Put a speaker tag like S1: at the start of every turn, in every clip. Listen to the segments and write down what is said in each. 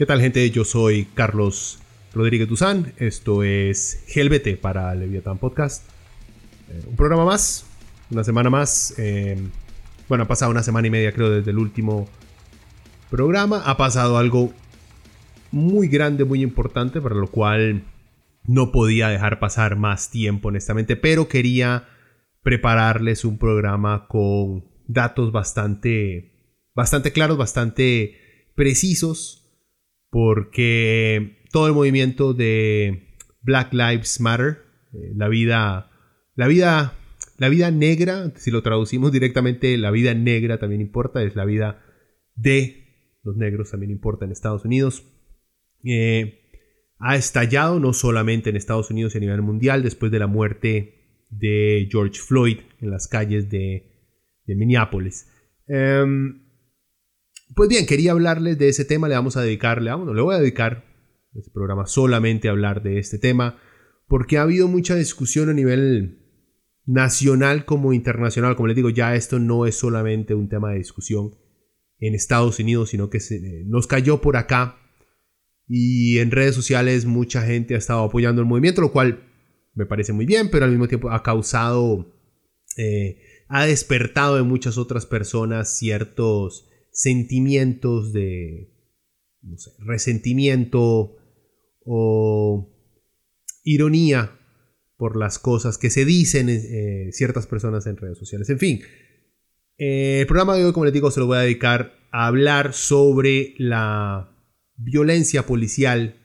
S1: ¿Qué tal gente? Yo soy Carlos Rodríguez Duzán. Esto es Helvete para Leviathan Podcast. Eh, un programa más, una semana más. Eh, bueno, ha pasado una semana y media creo desde el último programa. Ha pasado algo muy grande, muy importante, para lo cual no podía dejar pasar más tiempo honestamente, pero quería prepararles un programa con datos bastante, bastante claros, bastante precisos porque todo el movimiento de Black Lives Matter, eh, la vida, la vida, la vida negra, si lo traducimos directamente, la vida negra también importa, es la vida de los negros también importa en Estados Unidos. Eh, ha estallado no solamente en Estados Unidos y a nivel mundial después de la muerte de George Floyd en las calles de, Minneapolis. Em, pues bien, quería hablarles de ese tema, le vamos a dedicarle, vamos, le voy a dedicar este programa solamente a hablar de este tema, porque ha habido mucha discusión a nivel nacional como internacional. Como les digo, ya esto no es solamente un tema de discusión en Estados Unidos, sino que se, nos cayó por acá y en redes sociales mucha gente ha estado apoyando el movimiento, lo cual me parece muy bien, pero al mismo tiempo ha causado, eh, ha despertado en muchas otras personas ciertos sentimientos de resentimiento o ironía por las cosas que se dicen eh, ciertas personas en redes sociales. En fin, eh, el programa de hoy, como les digo, se lo voy a dedicar a hablar sobre la violencia policial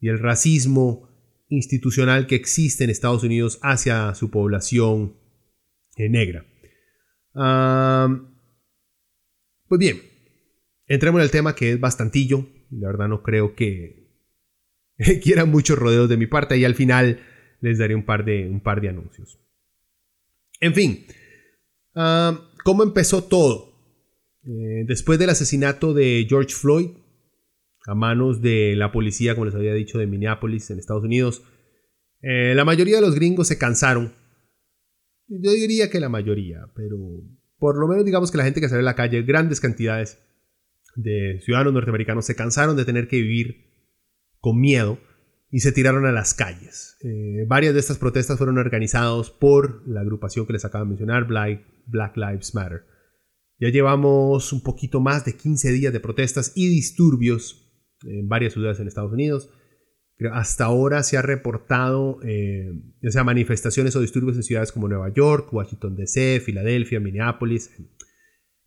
S1: y el racismo institucional que existe en Estados Unidos hacia su población eh, negra. Pues bien, entremos en el tema que es bastantillo. La verdad no creo que quieran muchos rodeos de mi parte y al final les daré un par de, un par de anuncios. En fin, ah, ¿cómo empezó todo? Eh, después del asesinato de George Floyd a manos de la policía, como les había dicho, de Minneapolis, en Estados Unidos, eh, la mayoría de los gringos se cansaron. Yo diría que la mayoría, pero por lo menos digamos que la gente que sale a la calle, grandes cantidades de ciudadanos norteamericanos, se cansaron de tener que vivir con miedo y se tiraron a las calles. Eh, varias de estas protestas fueron organizadas por la agrupación que les acabo de mencionar, Black, Lives Matter. Ya llevamos un poquito más de 15 días de protestas y disturbios en varias ciudades en Estados Unidos hasta ahora se ha reportado eh, sea manifestaciones o disturbios en ciudades como Nueva York, Washington DC, Filadelfia, Minneapolis,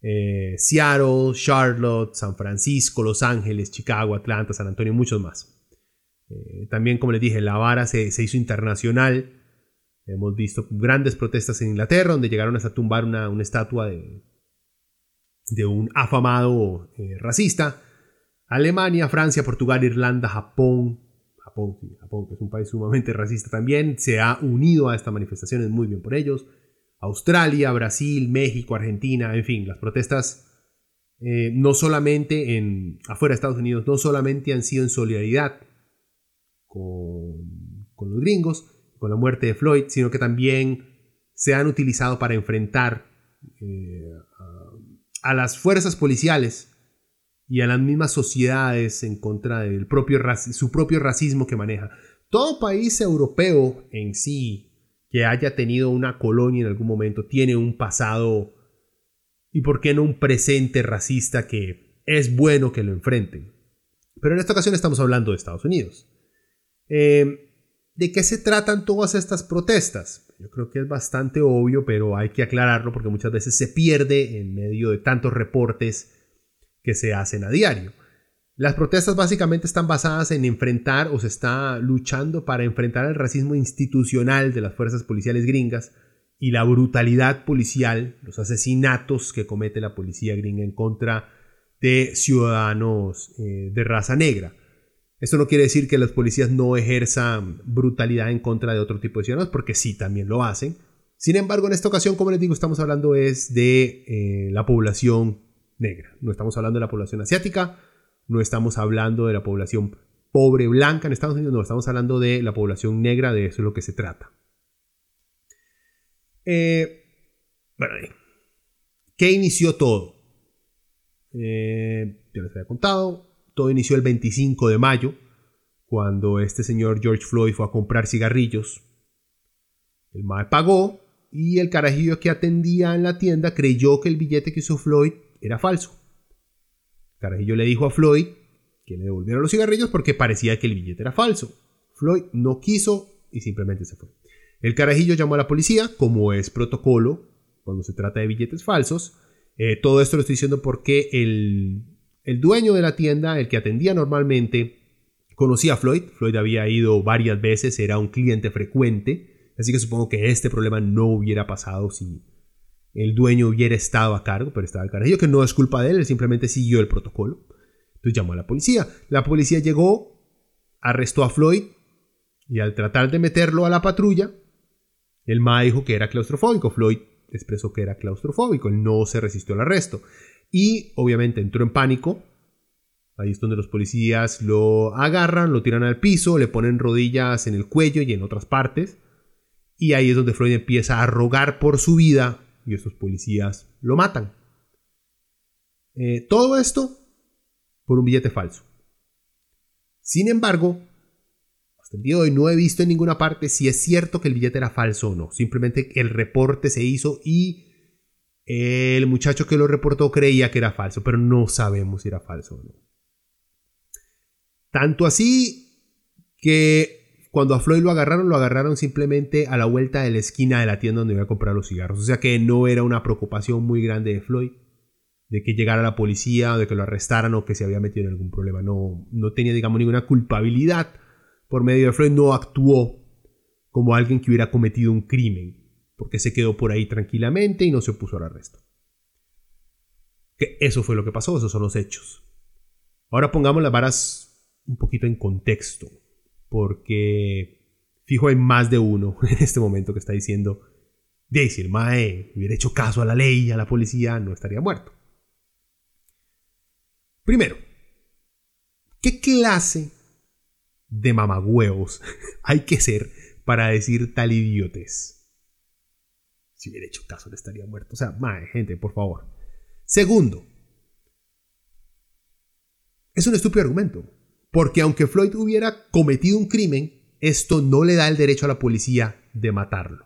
S1: eh, Seattle, Charlotte, San Francisco, Los Ángeles, Chicago, Atlanta, San Antonio y muchos más. Eh, también, como les dije, la vara se, hizo internacional. Hemos visto grandes protestas en Inglaterra, donde llegaron hasta tumbar una, estatua de, de, un afamado racista. Alemania, Francia, Portugal, Irlanda, Japón, Japón, que es un país sumamente racista también, se ha unido a estas manifestaciones, muy bien por ellos. Australia, Brasil, México, Argentina, en fin, las protestas eh, no solamente en afuera de Estados Unidos, no solamente han sido en solidaridad con, los gringos, con la muerte de Floyd, sino que también se han utilizado para enfrentar eh, a las fuerzas policiales y a las mismas sociedades en contra del propio su propio racismo que maneja. Todo país europeo en sí que haya tenido una colonia en algún momento tiene un pasado y por qué no un presente racista que es bueno que lo enfrenten. Pero en esta ocasión estamos hablando de Estados Unidos. Em, ¿De qué se tratan todas estas protestas? Yo creo que es bastante obvio, pero hay que aclararlo porque muchas veces se pierde en medio de tantos reportes que se hacen a diario. Las protestas básicamente están basadas en enfrentar o se está luchando para enfrentar el racismo institucional de las fuerzas policiales gringas y la brutalidad policial, los asesinatos que comete la policía gringa en contra de ciudadanos eh, de raza negra. Esto no quiere decir que las policías no ejerzan brutalidad en contra de otro tipo de ciudadanos, porque sí, también lo hacen. Sin embargo, en esta ocasión, como les digo, estamos hablando es de eh, la población negra. No estamos hablando de la población asiática, no estamos hablando de la población pobre blanca en Estados Unidos, no, estamos hablando de la población negra, de eso es lo que se trata. Eh, bueno, ¿qué inició todo? Eh, ya les había contado, todo inició el 25 de mayo, cuando este señor George Floyd fue a comprar cigarrillos. El MAE pagó y el carajillo que atendía en la tienda creyó que el billete que usó Floyd era falso. Carajillo le dijo a Floyd que le devolviera los cigarrillos porque parecía que el billete era falso. Floyd no quiso y simplemente se fue. El carajillo llamó a la policía, como es protocolo cuando se trata de billetes falsos. Eh, todo esto lo estoy diciendo porque el, el dueño de la tienda, el que atendía normalmente, conocía a Floyd. Floyd había ido varias veces, era un cliente frecuente. Así que supongo que este problema no hubiera pasado si el dueño hubiera estado a cargo, pero estaba el carajillo, que no es culpa de él, él simplemente siguió el protocolo. Entonces llamó a la policía. La policía llegó, arrestó a Floyd y al tratar de meterlo a la patrulla, el MA dijo que era claustrofóbico. Floyd expresó que era claustrofóbico, él no se resistió al arresto. Y obviamente entró en pánico. Ahí es donde los policías lo agarran, lo tiran al piso, le ponen rodillas en el cuello y en otras partes. Y ahí es donde Floyd empieza a rogar por su vida y estos policías lo matan. Eh, todo esto por un billete falso. Sin embargo, hasta el día de hoy no he visto en ninguna parte si es cierto que el billete era falso o no. Simplemente el reporte se hizo y el muchacho que lo reportó creía que era falso, pero no sabemos si era falso o no. Tanto así que cuando a Floyd lo agarraron, lo agarraron simplemente a la vuelta de la esquina de la tienda donde iba a comprar los cigarros. O sea que no era una preocupación muy grande de Floyd de que llegara la policía, de que lo arrestaran o que se había metido en algún problema. No, no tenía, digamos, ninguna culpabilidad por medio de Floyd. No actuó como alguien que hubiera cometido un crimen, porque se quedó por ahí tranquilamente y no se opuso al arresto. Que eso fue lo que pasó, esos son los hechos. Ahora pongamos las varas un poquito en contexto porque fijo hay más de uno en este momento que está diciendo, de si el Mae hubiera hecho caso a la ley, a la policía, no estaría muerto. Primero, ¿qué clase de mamagüeos hay que ser para decir tal idiotes? Si hubiera hecho caso, le estaría muerto. O sea, Mae, gente, por favor. Segundo, es un estúpido argumento. Porque aunque Floyd hubiera cometido un crimen, esto no le da el derecho a la policía de matarlo.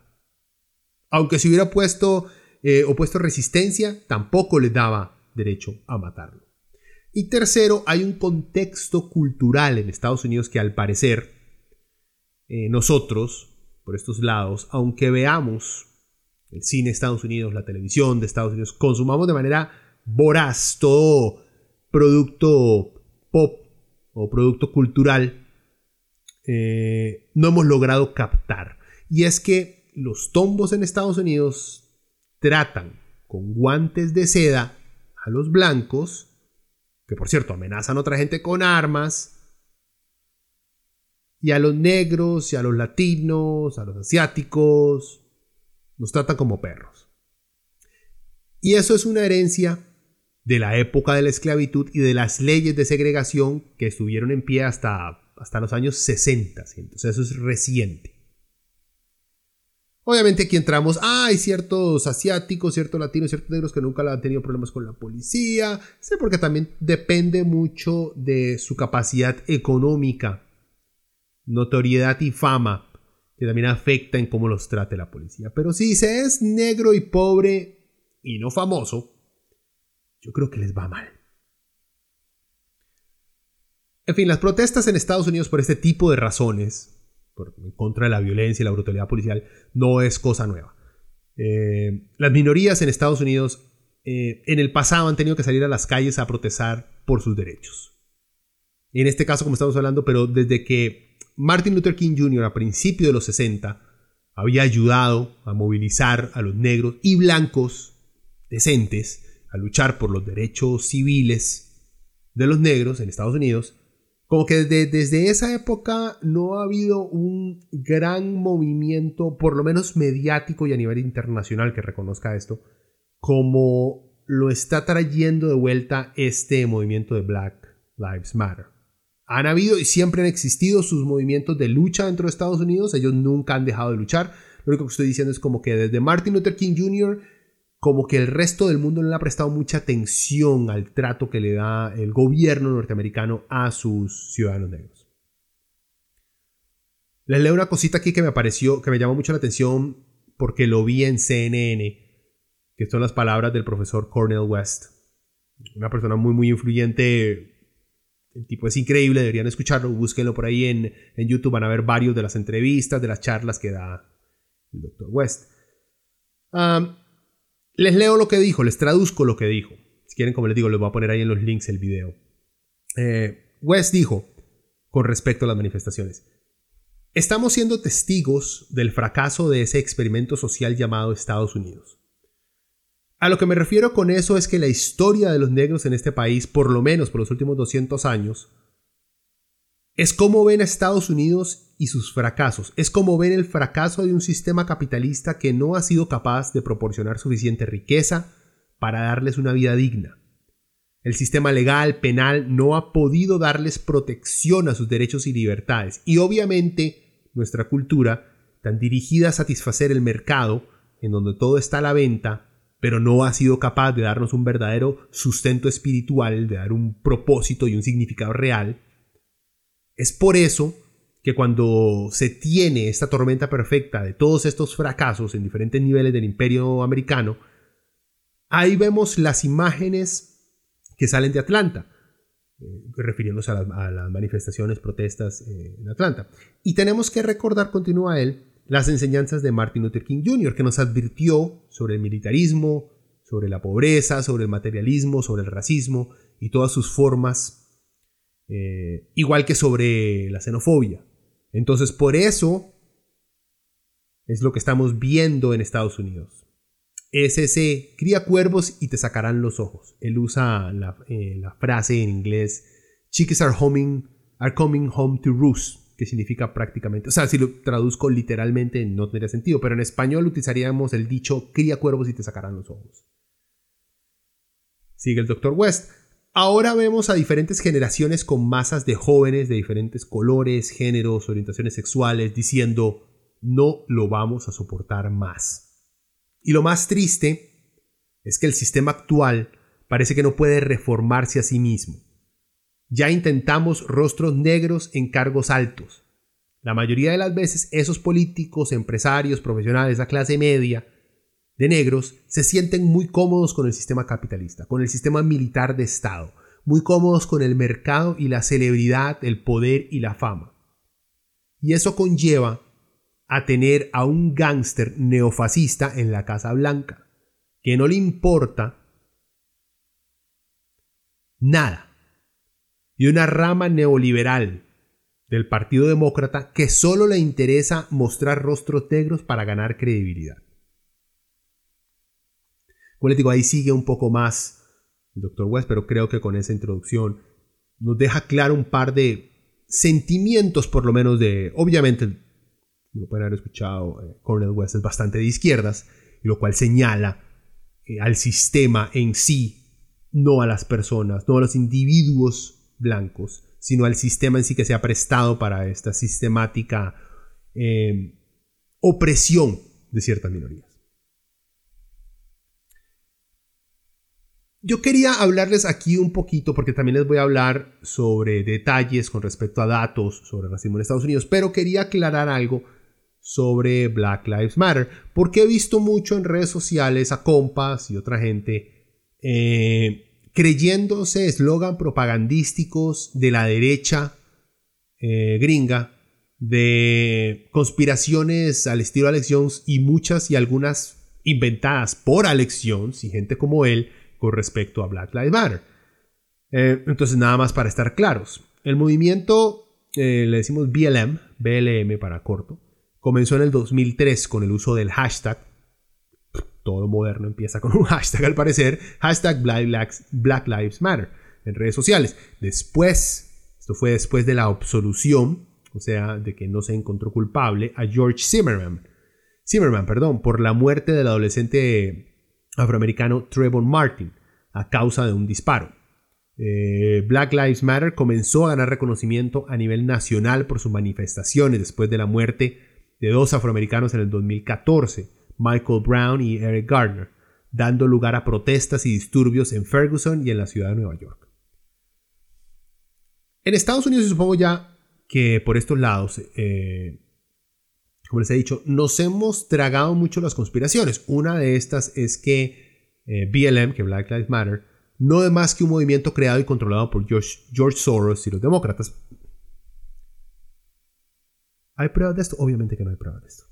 S1: Aunque se hubiera puesto eh, opuesto resistencia, tampoco le daba derecho a matarlo. Y tercero, hay un contexto cultural en Estados Unidos que al parecer eh, nosotros, por estos lados, aunque veamos el cine de Estados Unidos, la televisión de Estados Unidos, consumamos de manera voraz todo producto pop o producto cultural eh, no hemos logrado captar. Y es que los tombos en Estados Unidos tratan con guantes de seda a los blancos, que por cierto amenazan a otra gente con armas, y a los negros, y a los latinos, a los asiáticos, nos tratan como perros. Y eso es una herencia de la época de la esclavitud y de las leyes de segregación que estuvieron en pie hasta, hasta los años 60. Entonces eso es reciente. Obviamente aquí entramos, ah, hay ciertos asiáticos, ciertos latinos, ciertos negros que nunca han tenido problemas con la policía, sé porque también depende mucho de su capacidad económica, notoriedad y fama, que también afecta en cómo los trate la policía. Pero si se es negro y pobre y no famoso, yo creo que les va mal. En fin, las protestas en Estados Unidos por este tipo de razones, en contra de la violencia y la brutalidad policial, no es cosa nueva. Eh, las minorías en Estados Unidos eh, en el pasado han tenido que salir a las calles a protestar por sus derechos. en este caso como estamos hablando, pero desde que Martin Luther King Jr. a principios de los 60 había ayudado a movilizar a los negros y blancos decentes a luchar por los derechos civiles de los negros en Estados Unidos, como que desde, desde, esa época no ha habido un gran movimiento, por lo menos mediático y a nivel internacional, que reconozca esto, como lo está trayendo de vuelta este movimiento de Black Lives Matter. Han habido y siempre han existido sus movimientos de lucha dentro de Estados Unidos, ellos nunca han dejado de luchar. Lo único que estoy diciendo es como que desde Martin Luther King Jr., como que el resto del mundo no le ha prestado mucha atención al trato que le da el gobierno norteamericano a sus ciudadanos negros. Les leo una cosita aquí que me pareció, que me llamó mucho la atención porque lo vi en CNN, que son las palabras del profesor Cornel West, una persona muy, muy influyente el tipo es increíble, deberían escucharlo, búsquenlo por ahí en, YouTube, van a ver varios de las entrevistas, de las charlas que da el doctor West. Les leo lo que dijo, les traduzco lo que dijo. Si quieren, como les digo, les voy a poner ahí en los links el video. Eh, West dijo, con respecto a las manifestaciones, estamos siendo testigos del fracaso de ese experimento social llamado Estados Unidos. A lo que me refiero con eso es que la historia de los negros en este país, por lo menos por los últimos 200 años, es cómo ven a Estados Unidos y sus fracasos. Es como ven el fracaso de un sistema capitalista que no ha sido capaz de proporcionar suficiente riqueza para darles una vida digna. El sistema legal, penal, no ha podido darles protección a sus derechos y libertades. Y obviamente nuestra cultura, tan dirigida a satisfacer el mercado, en donde todo está a la venta, pero no ha sido capaz de darnos un verdadero sustento espiritual, de dar un propósito y un significado real. Es por eso que cuando se tiene esta tormenta perfecta de todos estos fracasos en diferentes niveles del imperio americano, ahí vemos las imágenes que salen de Atlanta, eh, refiriéndose a las, manifestaciones, protestas eh, en Atlanta. Y tenemos que recordar, continúa él, las enseñanzas de Martin Luther King Jr., que nos advirtió sobre el militarismo, sobre la pobreza, sobre el materialismo, sobre el racismo y todas sus formas, eh, igual que sobre la xenofobia. Entonces, por eso es lo que estamos viendo en Estados Unidos. Es ese, cría cuervos y te sacarán los ojos. Él usa la, eh, frase en inglés, chicks are, are coming home to roost que significa prácticamente, o sea, si lo traduzco literalmente no tendría sentido, pero en español utilizaríamos el dicho cría cuervos y te sacarán los ojos. Sigue el Dr. West. Ahora vemos a diferentes generaciones con masas de jóvenes de diferentes colores, géneros, orientaciones sexuales, diciendo, no lo vamos a soportar más. Y lo más triste es que el sistema actual parece que no puede reformarse a sí mismo. Ya intentamos rostros negros en cargos altos. La mayoría de las veces esos políticos, empresarios, profesionales, la clase media de negros se sienten muy cómodos con el sistema capitalista, con el sistema militar de Estado, muy cómodos con el mercado y la celebridad, el poder y la fama. Y eso conlleva a tener a un gángster neofascista en la Casa Blanca, que no le importa nada y una rama neoliberal del Partido Demócrata que solo le interesa mostrar rostros negros para ganar credibilidad. Como les digo, ahí sigue un poco más el Dr. West, pero creo que con esa introducción nos deja claro un par de sentimientos, por lo menos de, obviamente, lo pueden haber escuchado, eh, Cornel West es bastante de izquierdas, lo cual señala eh, al sistema en sí, no a las personas, no a los individuos blancos, sino al sistema en sí que se ha prestado para esta sistemática eh, opresión de ciertas minorías. Yo quería hablarles aquí un poquito, porque también les voy a hablar sobre detalles con respecto a datos sobre racismo en Estados Unidos, pero quería aclarar algo sobre Black Lives Matter, porque he visto mucho en redes sociales a compas y otra gente eh, creyéndose eslogan propagandísticos de la derecha eh, gringa, de conspiraciones al estilo Alex Jones y muchas y algunas inventadas por Alex Jones y gente como él con respecto a Black Lives Matter. Eh, entonces, nada más para estar claros. el movimiento, eh, le decimos BLM, BLM para corto, comenzó en el 2003 con el uso del hashtag. Todo moderno empieza con un hashtag al parecer, hashtag Black Lives Matter en redes sociales. Después, esto fue después de la absolución, o sea, de que no se encontró culpable a George Zimmerman. Zimmerman, perdón, por la muerte del adolescente afroamericano Trevor Martin a causa de un disparo. Eh, Black Lives Matter comenzó a ganar reconocimiento a nivel nacional por sus manifestaciones después de la muerte de dos afroamericanos en el 2014, Michael Brown y Eric Gardner, dando lugar a protestas y disturbios en Ferguson y en la ciudad de Nueva York. En Estados Unidos, supongo ya que por estos lados, eh, como les he dicho, nos hemos tragado mucho las conspiraciones. Una de estas es que eh, BLM, que Black Lives Matter, no es más que un movimiento creado y controlado por George, George Soros y los demócratas. ¿Hay pruebas de esto? Obviamente que no hay pruebas de esto.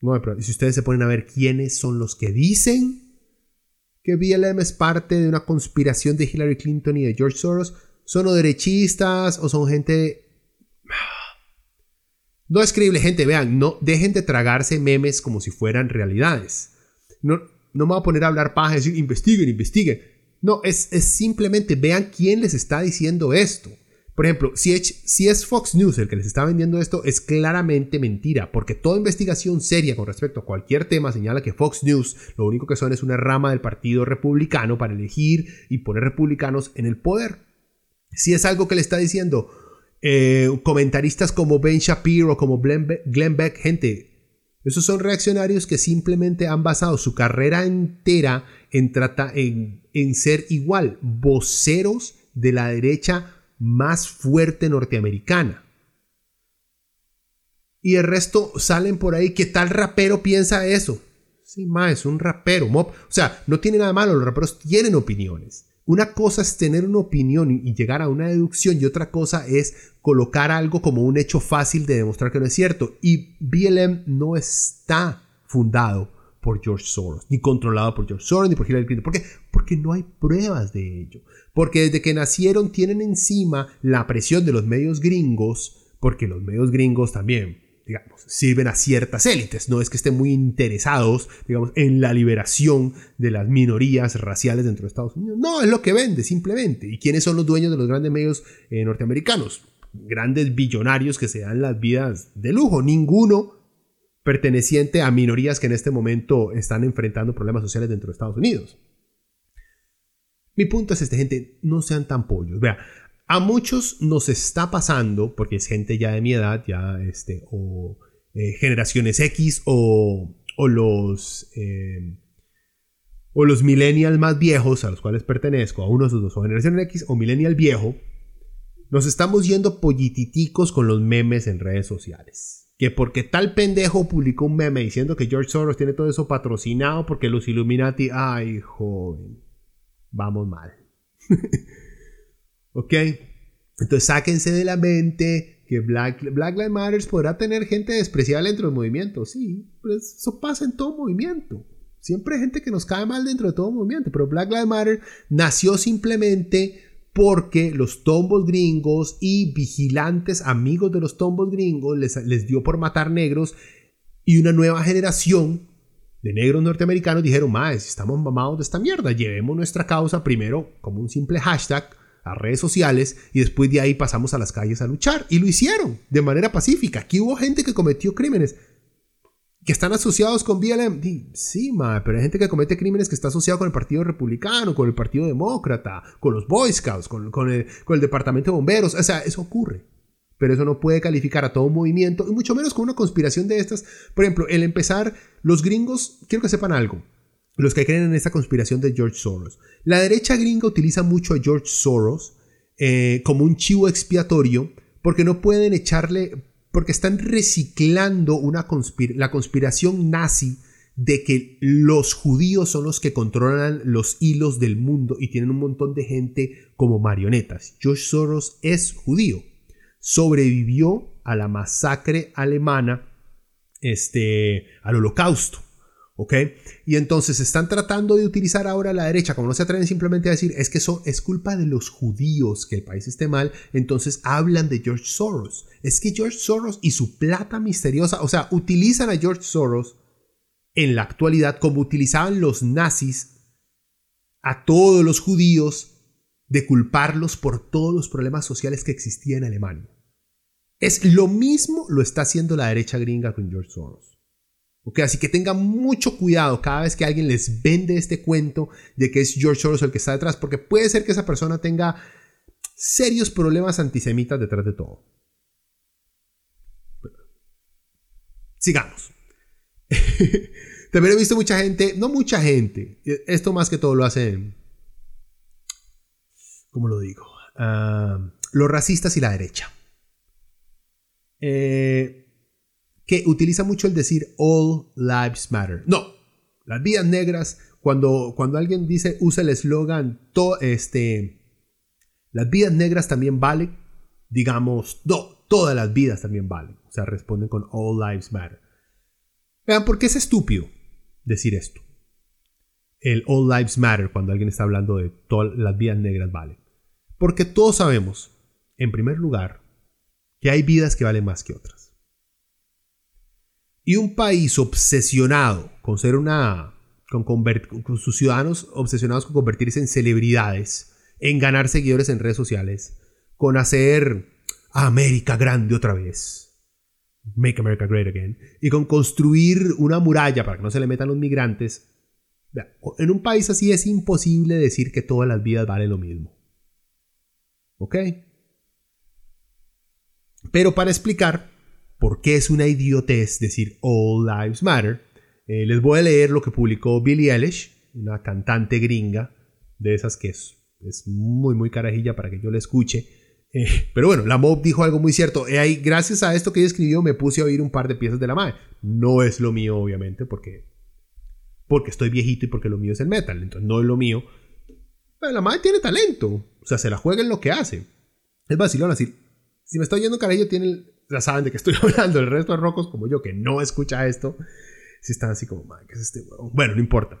S1: No hay pruebas. Y si ustedes se ponen a ver quiénes son los que dicen que BLM es parte de una conspiración de Hillary Clinton y de George Soros, son o derechistas o son gente... No es creíble, gente, vean, no dejen de tragarse memes como si fueran realidades. No, no me voy a poner a hablar paja y decir, investiguen, investiguen. No, es, es, simplemente vean quién les está diciendo esto. Por ejemplo, si es, si es Fox News el que les está vendiendo esto, es claramente mentira, porque toda investigación seria con respecto a cualquier tema señala que Fox News lo único que son es una rama del Partido Republicano para elegir y poner republicanos en el poder. Si es algo que le está diciendo eh, comentaristas como Ben Shapiro, como Glenn Beck, gente, esos son reaccionarios que simplemente han basado su carrera entera en, en, en ser igual, voceros de la derecha más fuerte norteamericana. Y el resto salen por ahí. ¿Qué tal rapero piensa eso? Sí, más es un rapero. O sea, no tiene nada malo. Los raperos tienen opiniones. Una cosa es tener una opinión y llegar a una deducción y otra cosa es colocar algo como un hecho fácil de demostrar que no es cierto. Y BLM no está fundado por George Soros, ni controlado por George Soros, ni por Hillary Clinton. ¿Por qué? Porque no hay pruebas de ello. Porque desde que nacieron tienen encima la presión de los medios gringos, porque los medios gringos también digamos, sirven a ciertas élites, no es que estén muy interesados, digamos, en la liberación de las minorías raciales dentro de Estados Unidos. No, es lo que vende, simplemente. ¿Y quiénes son los dueños de los grandes medios eh, norteamericanos? Grandes billonarios que se dan las vidas de lujo, ninguno perteneciente a minorías que en este momento están enfrentando problemas sociales dentro de Estados Unidos. Mi punto es este, gente, no sean tan pollos. Vea, a muchos nos está pasando, porque es gente ya de mi edad, ya este, o eh, generaciones X, o, o los, eh, o los millennials más viejos, a los cuales pertenezco, a uno de esos dos, o generación X o millennial viejo, nos estamos yendo pollititicos con los memes en redes sociales. Que porque tal pendejo publicó un meme diciendo que George Soros tiene todo eso patrocinado porque los Illuminati, ay joven, vamos mal. ¿Ok? Entonces sáquense de la mente que Black, Black Lives Matter podrá tener gente despreciable dentro del movimiento. Sí, pero eso pasa en todo movimiento. Siempre hay gente que nos cae mal dentro de todo movimiento, pero Black Lives Matter nació simplemente porque los tombos gringos y vigilantes amigos de los tombos gringos les, les dio por matar negros y una nueva generación de negros norteamericanos dijeron, más, estamos mamados de esta mierda, llevemos nuestra causa primero como un simple hashtag a redes sociales y después de ahí pasamos a las calles a luchar. Y lo hicieron de manera pacífica. Aquí hubo gente que cometió crímenes que están asociados con BLM. Sí, ma, pero hay gente que comete crímenes que está asociado con el Partido Republicano, con el Partido Demócrata, con los Boy Scouts, con, con, el, con el Departamento de Bomberos. O sea, eso ocurre. Pero eso no puede calificar a todo movimiento, y mucho menos con una conspiración de estas. Por ejemplo, el empezar, los gringos, quiero que sepan algo los que creen en esta conspiración de George Soros. La derecha gringa utiliza mucho a George Soros eh, como un chivo expiatorio porque no pueden echarle, porque están reciclando una la conspiración nazi de que los judíos son los que controlan los hilos del mundo y tienen un montón de gente como marionetas. George Soros es judío. Sobrevivió a la masacre alemana, este, al holocausto. ¿Ok? Y entonces están tratando de utilizar ahora la derecha, como no se atreven simplemente a decir, es que eso es culpa de los judíos que el país esté mal, entonces hablan de George Soros. Es que George Soros y su plata misteriosa, o sea, utilizan a George Soros en la actualidad como utilizaban los nazis a todos los judíos de culparlos por todos los problemas sociales que existían en Alemania. Es lo mismo lo está haciendo la derecha gringa con George Soros. Así que tengan mucho cuidado cada vez que alguien les vende este cuento de que es George Soros el que está detrás, porque puede ser que esa persona tenga serios problemas antisemitas detrás de todo. Sigamos. También he visto mucha gente, no mucha gente, esto más que todo lo hacen, ¿cómo lo digo? Ah, los racistas y la derecha. Eh, que utiliza mucho el decir All Lives Matter. No, las vidas negras, cuando, cuando alguien dice, usa el eslogan, este, las vidas negras también valen, digamos, no, todas las vidas también valen. O sea, responden con All Lives Matter. Vean, ¿por qué es estúpido decir esto? El All Lives Matter cuando alguien está hablando de todas las vidas negras valen. Porque todos sabemos, en primer lugar, que hay vidas que valen más que otras. Y un país obsesionado con ser una. Con, sus ciudadanos obsesionados con convertirse en celebridades, en ganar seguidores en redes sociales, con hacer a América grande otra vez. Make America Great Again. Y con construir una muralla para que no se le metan los migrantes. En un país así es imposible decir que todas las vidas valen lo mismo. ¿Ok? Pero para explicar por qué es una idiotez decir All Lives Matter, eh, les voy a leer lo que publicó Billie Eilish, una cantante gringa, de esas que es, es muy, muy carajilla para que yo la escuche. Eh, pero bueno, la Mob dijo algo muy cierto. Eh, gracias a esto que ella escribió, me puse a oír un par de piezas de la madre. No es lo mío, obviamente, porque, porque estoy viejito y porque lo mío es el metal. Entonces, no es lo mío. Pero la madre tiene talento. O sea, se la juega en lo que hace. Es vacilón así. Si me estoy oyendo carajillo, tiene ya saben de qué estoy hablando. El resto de rocos, como yo, que no escucha esto, si están así como, ¿qué es este Bueno, no importa.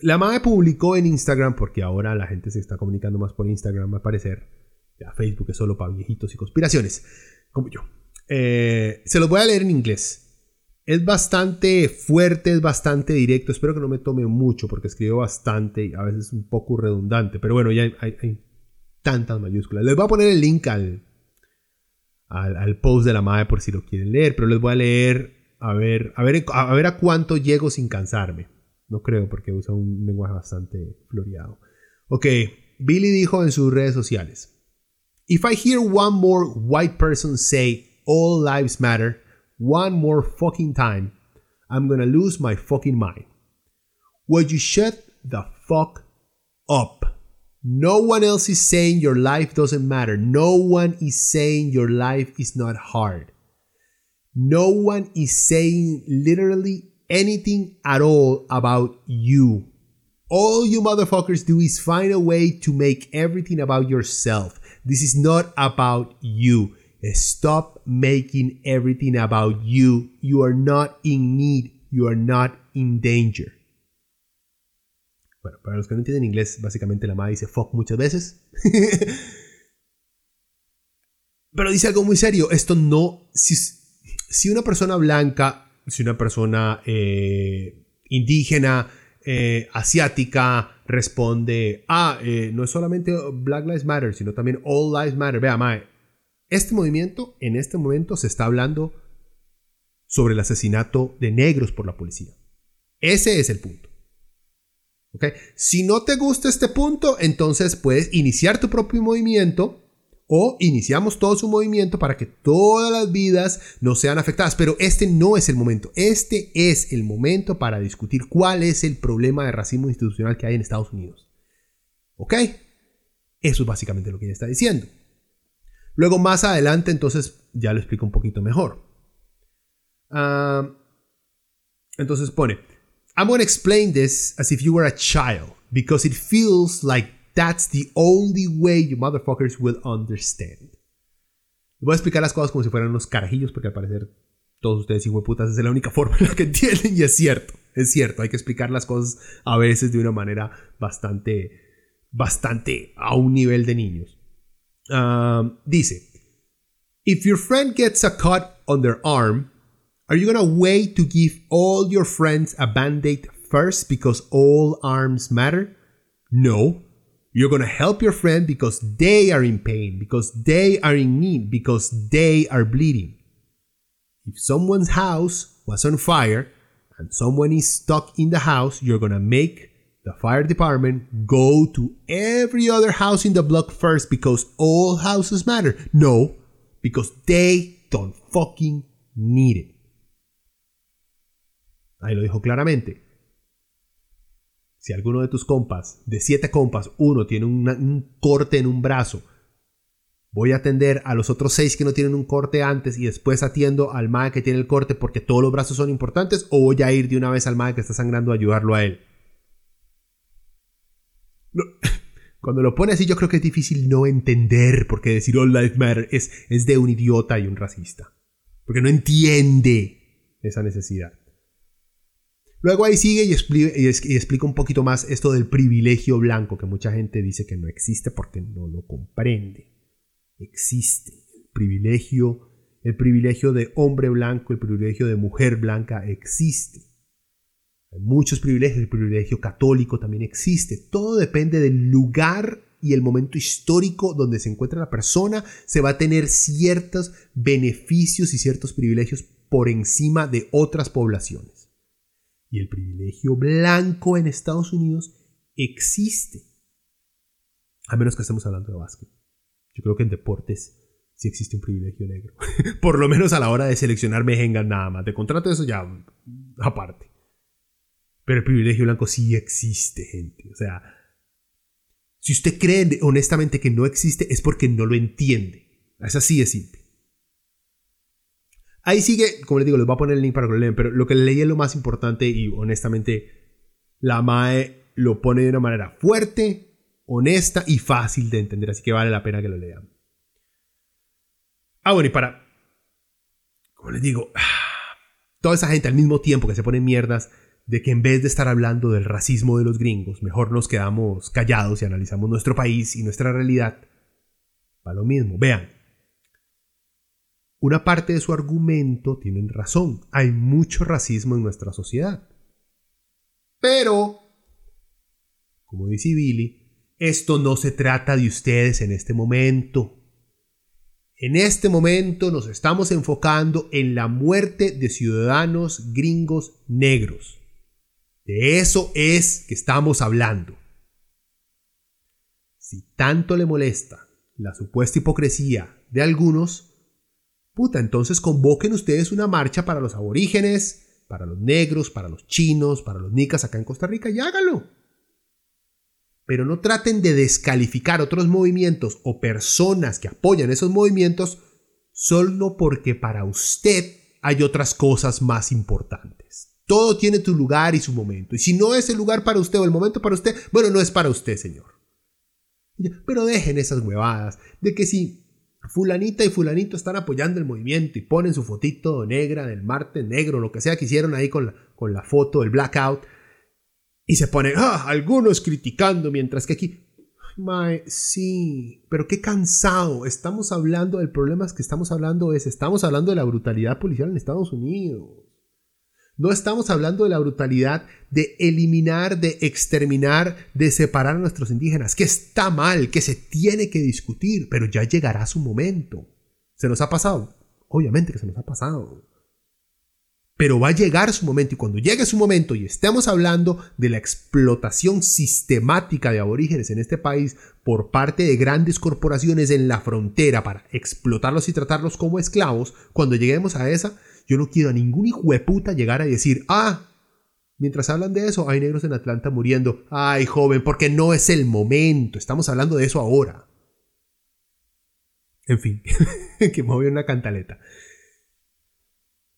S1: La madre publicó en Instagram, porque ahora la gente se está comunicando más por Instagram, a parecer. Ya Facebook es solo para viejitos y conspiraciones, como yo. Eh, se los voy a leer en inglés. Es bastante fuerte, es bastante directo. Espero que no me tome mucho porque escribo bastante y a veces un poco redundante. Pero bueno, ya hay, hay tantas mayúsculas. Les voy a poner el link al, al, post de la madre por si lo quieren leer, pero les voy a leer a ver, a ver, a ver a cuánto llego sin cansarme. No creo porque usa un lenguaje bastante floreado. Ok, Billy dijo en sus redes sociales. If I hear one more white person say all lives matter one more fucking time, I'm gonna lose my fucking mind. Would you shut the fuck up? No one else is saying your life doesn't matter. No one is saying your life is not hard. No one is saying literally anything at all about you. All you motherfuckers do is find a way to make everything about yourself. This is not about you. Stop making everything about you. You are not in need. You are not in danger. Bueno, para los que no entienden inglés, básicamente la madre dice fuck muchas veces. Pero dice algo muy serio. Esto no. Si, una persona blanca, si una persona eh, indígena, eh, asiática, responde: Ah, eh, no es solamente Black Lives Matter, sino también All Lives Matter. Vea, mae, este movimiento en este momento se está hablando sobre el asesinato de negros por la policía. Ese es el punto. Si no te gusta este punto, entonces puedes iniciar tu propio movimiento o iniciamos todo su movimiento para que todas las vidas no sean afectadas. Pero este no es el momento. Este es el momento para discutir cuál es el problema de racismo institucional que hay en Estados Unidos. ¿Ok? Eso es básicamente lo que ella está diciendo. Luego más adelante entonces ya lo explico un poquito mejor. Ah, entonces pone, I'm going to explain this as if you were a child because it feels like that's the only way you motherfuckers will understand. Voy a explicar las cosas como si fueran unos carajillos porque al parecer todos ustedes putas es la única forma en la que entienden y es cierto, es cierto, hay que explicar las cosas a veces de una manera bastante, bastante a un nivel de niños. Um, dice, if your friend gets a cut on their arm, are you gonna wait to give all your friends a band-aid first because all arms matter? No. You're gonna help your friend because they are in pain, because they are in need, because they are bleeding. If someone's house was on fire and someone is stuck in the house, you're gonna make the fire department go to every other house in the block first because all houses matter. No, because they don't fucking need it. Ahí lo dijo claramente. Si alguno de tus compas, de siete compas, uno tiene un corte en un brazo voy a atender a los otros seis que no tienen un corte antes y después atiendo al MAE que tiene el corte porque todos los brazos son importantes o voy a ir de una vez al MAE que está sangrando a ayudarlo a él. Cuando lo pone así yo creo que es difícil no entender porque decir All Life Matter es, es de un idiota y un racista. Porque no entiende esa necesidad. Luego ahí sigue y explica, un poquito más esto del privilegio blanco que mucha gente dice que no existe porque no lo comprende existe. El privilegio, el privilegio de hombre blanco, el privilegio de mujer blanca existe. Hay muchos privilegios, el privilegio católico también existe. Todo depende del lugar y el momento histórico donde se encuentra la persona, se va a tener ciertos beneficios y ciertos privilegios por encima de otras poblaciones. Y el privilegio blanco en Estados Unidos existe. A menos que estemos hablando de básquet. Yo creo que en deportes sí existe un privilegio negro. Por lo menos a la hora de seleccionar mejengas nada más. De contrato eso ya aparte. Pero el privilegio blanco sí existe, gente. O sea, si usted cree honestamente que no existe es porque no lo entiende. Es así de simple. Ahí sigue, como les digo, les voy a poner el link para que lo lean, pero lo que leí es lo más importante y honestamente la MAE lo pone de una manera fuerte, honesta y fácil de entender, así que vale la pena que lo lean. Ah, bueno, y para, como les digo, toda esa gente al mismo tiempo que se pone mierdas de que en vez de estar hablando del racismo de los gringos, mejor nos quedamos callados y analizamos nuestro país y nuestra realidad. Va lo mismo, vean. Una parte de su argumento tienen razón. Hay mucho racismo en nuestra sociedad. Pero, como dice Billy, esto no se trata de ustedes en este momento. En este momento nos estamos enfocando en la muerte de ciudadanos gringos negros. De eso es que estamos hablando. Si tanto le molesta la supuesta hipocresía de algunos, puta, entonces convoquen ustedes una marcha para los aborígenes, para los negros, para los chinos, para los nicas acá en Costa Rica y hágalo pero no traten de descalificar otros movimientos o personas que apoyan esos movimientos solo porque para usted hay otras cosas más importantes. Todo tiene tu lugar y su momento. Y si no es el lugar para usted o el momento para usted, bueno, no es para usted, señor. Pero dejen esas huevadas de que si fulanita y fulanito están apoyando el movimiento y ponen su fotito negra del martes negro, lo que sea que hicieron ahí con la, con la foto, el blackout, y se pone, ah, algunos criticando, mientras que aquí, Mae, sí, pero qué cansado. Estamos hablando, el problema es que estamos hablando es, estamos hablando de la brutalidad policial en Estados Unidos. No estamos hablando de la brutalidad de eliminar, de exterminar, de separar a nuestros indígenas, que está mal, que se tiene que discutir, pero ya llegará su momento. ¿Se nos ha pasado? Obviamente que se nos ha pasado. Pero va a llegar su momento y cuando llegue su momento y estemos hablando de la explotación sistemática de aborígenes en este país por parte de grandes corporaciones en la frontera para explotarlos y tratarlos como esclavos, cuando lleguemos a esa, yo no quiero a ningún hijo de puta llegar a decir, ah, mientras hablan de eso, hay negros en Atlanta muriendo. Ay, joven, porque no es el momento, estamos hablando de eso ahora. En fin, que a una cantaleta.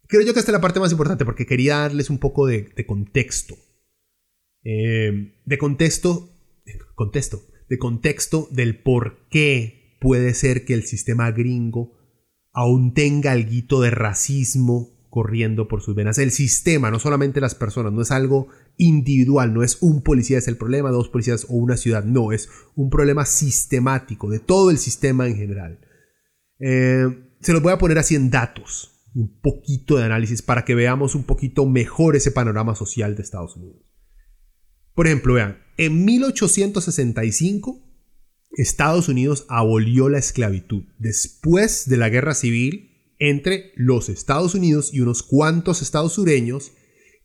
S1: Creo yo que esta es la parte más importante porque quería darles un poco de, contexto. Eh, de contexto, contexto, de contexto del por qué puede ser que el sistema gringo aún tenga algo de racismo corriendo por sus venas. El sistema, no solamente las personas, no es algo individual, no es un policía es el problema, dos policías o una ciudad, no, es un problema sistemático de todo el sistema en general. Eh, se los voy a poner así en datos, un poquito de análisis para que veamos un poquito mejor ese panorama social de Estados Unidos. Por ejemplo, vean, en 1865 Estados Unidos abolió la esclavitud después de la guerra civil entre los Estados Unidos y unos cuantos estados sureños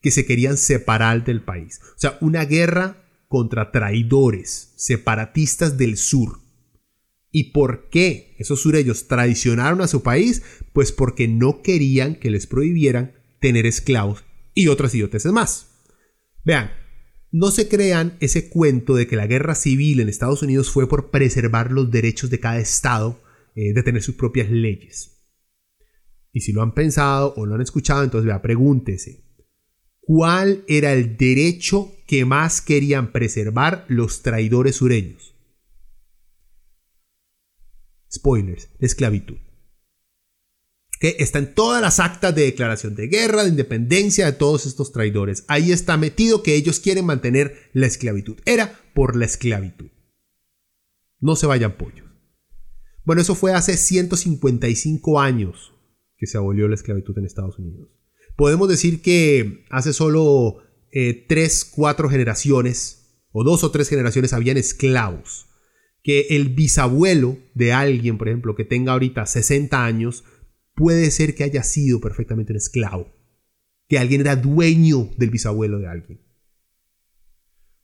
S1: que se querían separar del país. O sea, una guerra contra traidores, separatistas del sur. ¿Y por qué esos sureños traicionaron a su país? Pues porque no querían que les prohibieran tener esclavos y otras idioteces más. Vean, no se crean ese cuento de que la guerra civil en Estados Unidos fue por preservar los derechos de cada estado eh, de tener sus propias leyes. Y si lo han pensado o lo han escuchado, entonces vea, pregúntese, ¿cuál era el derecho que más querían preservar los traidores sureños? Spoilers, la esclavitud que está en todas las actas de declaración de guerra, de independencia de todos estos traidores. Ahí está metido que ellos quieren mantener la esclavitud. Era por la esclavitud. No se vayan pollos. Bueno, eso fue hace 155 años que se abolió la esclavitud en Estados Unidos. Podemos decir que hace solo 3, eh, 4 generaciones, o dos o tres generaciones, habían esclavos. Que el bisabuelo de alguien, por ejemplo, que tenga ahorita 60 años, puede ser que haya sido perfectamente un esclavo, que alguien era dueño del bisabuelo de alguien.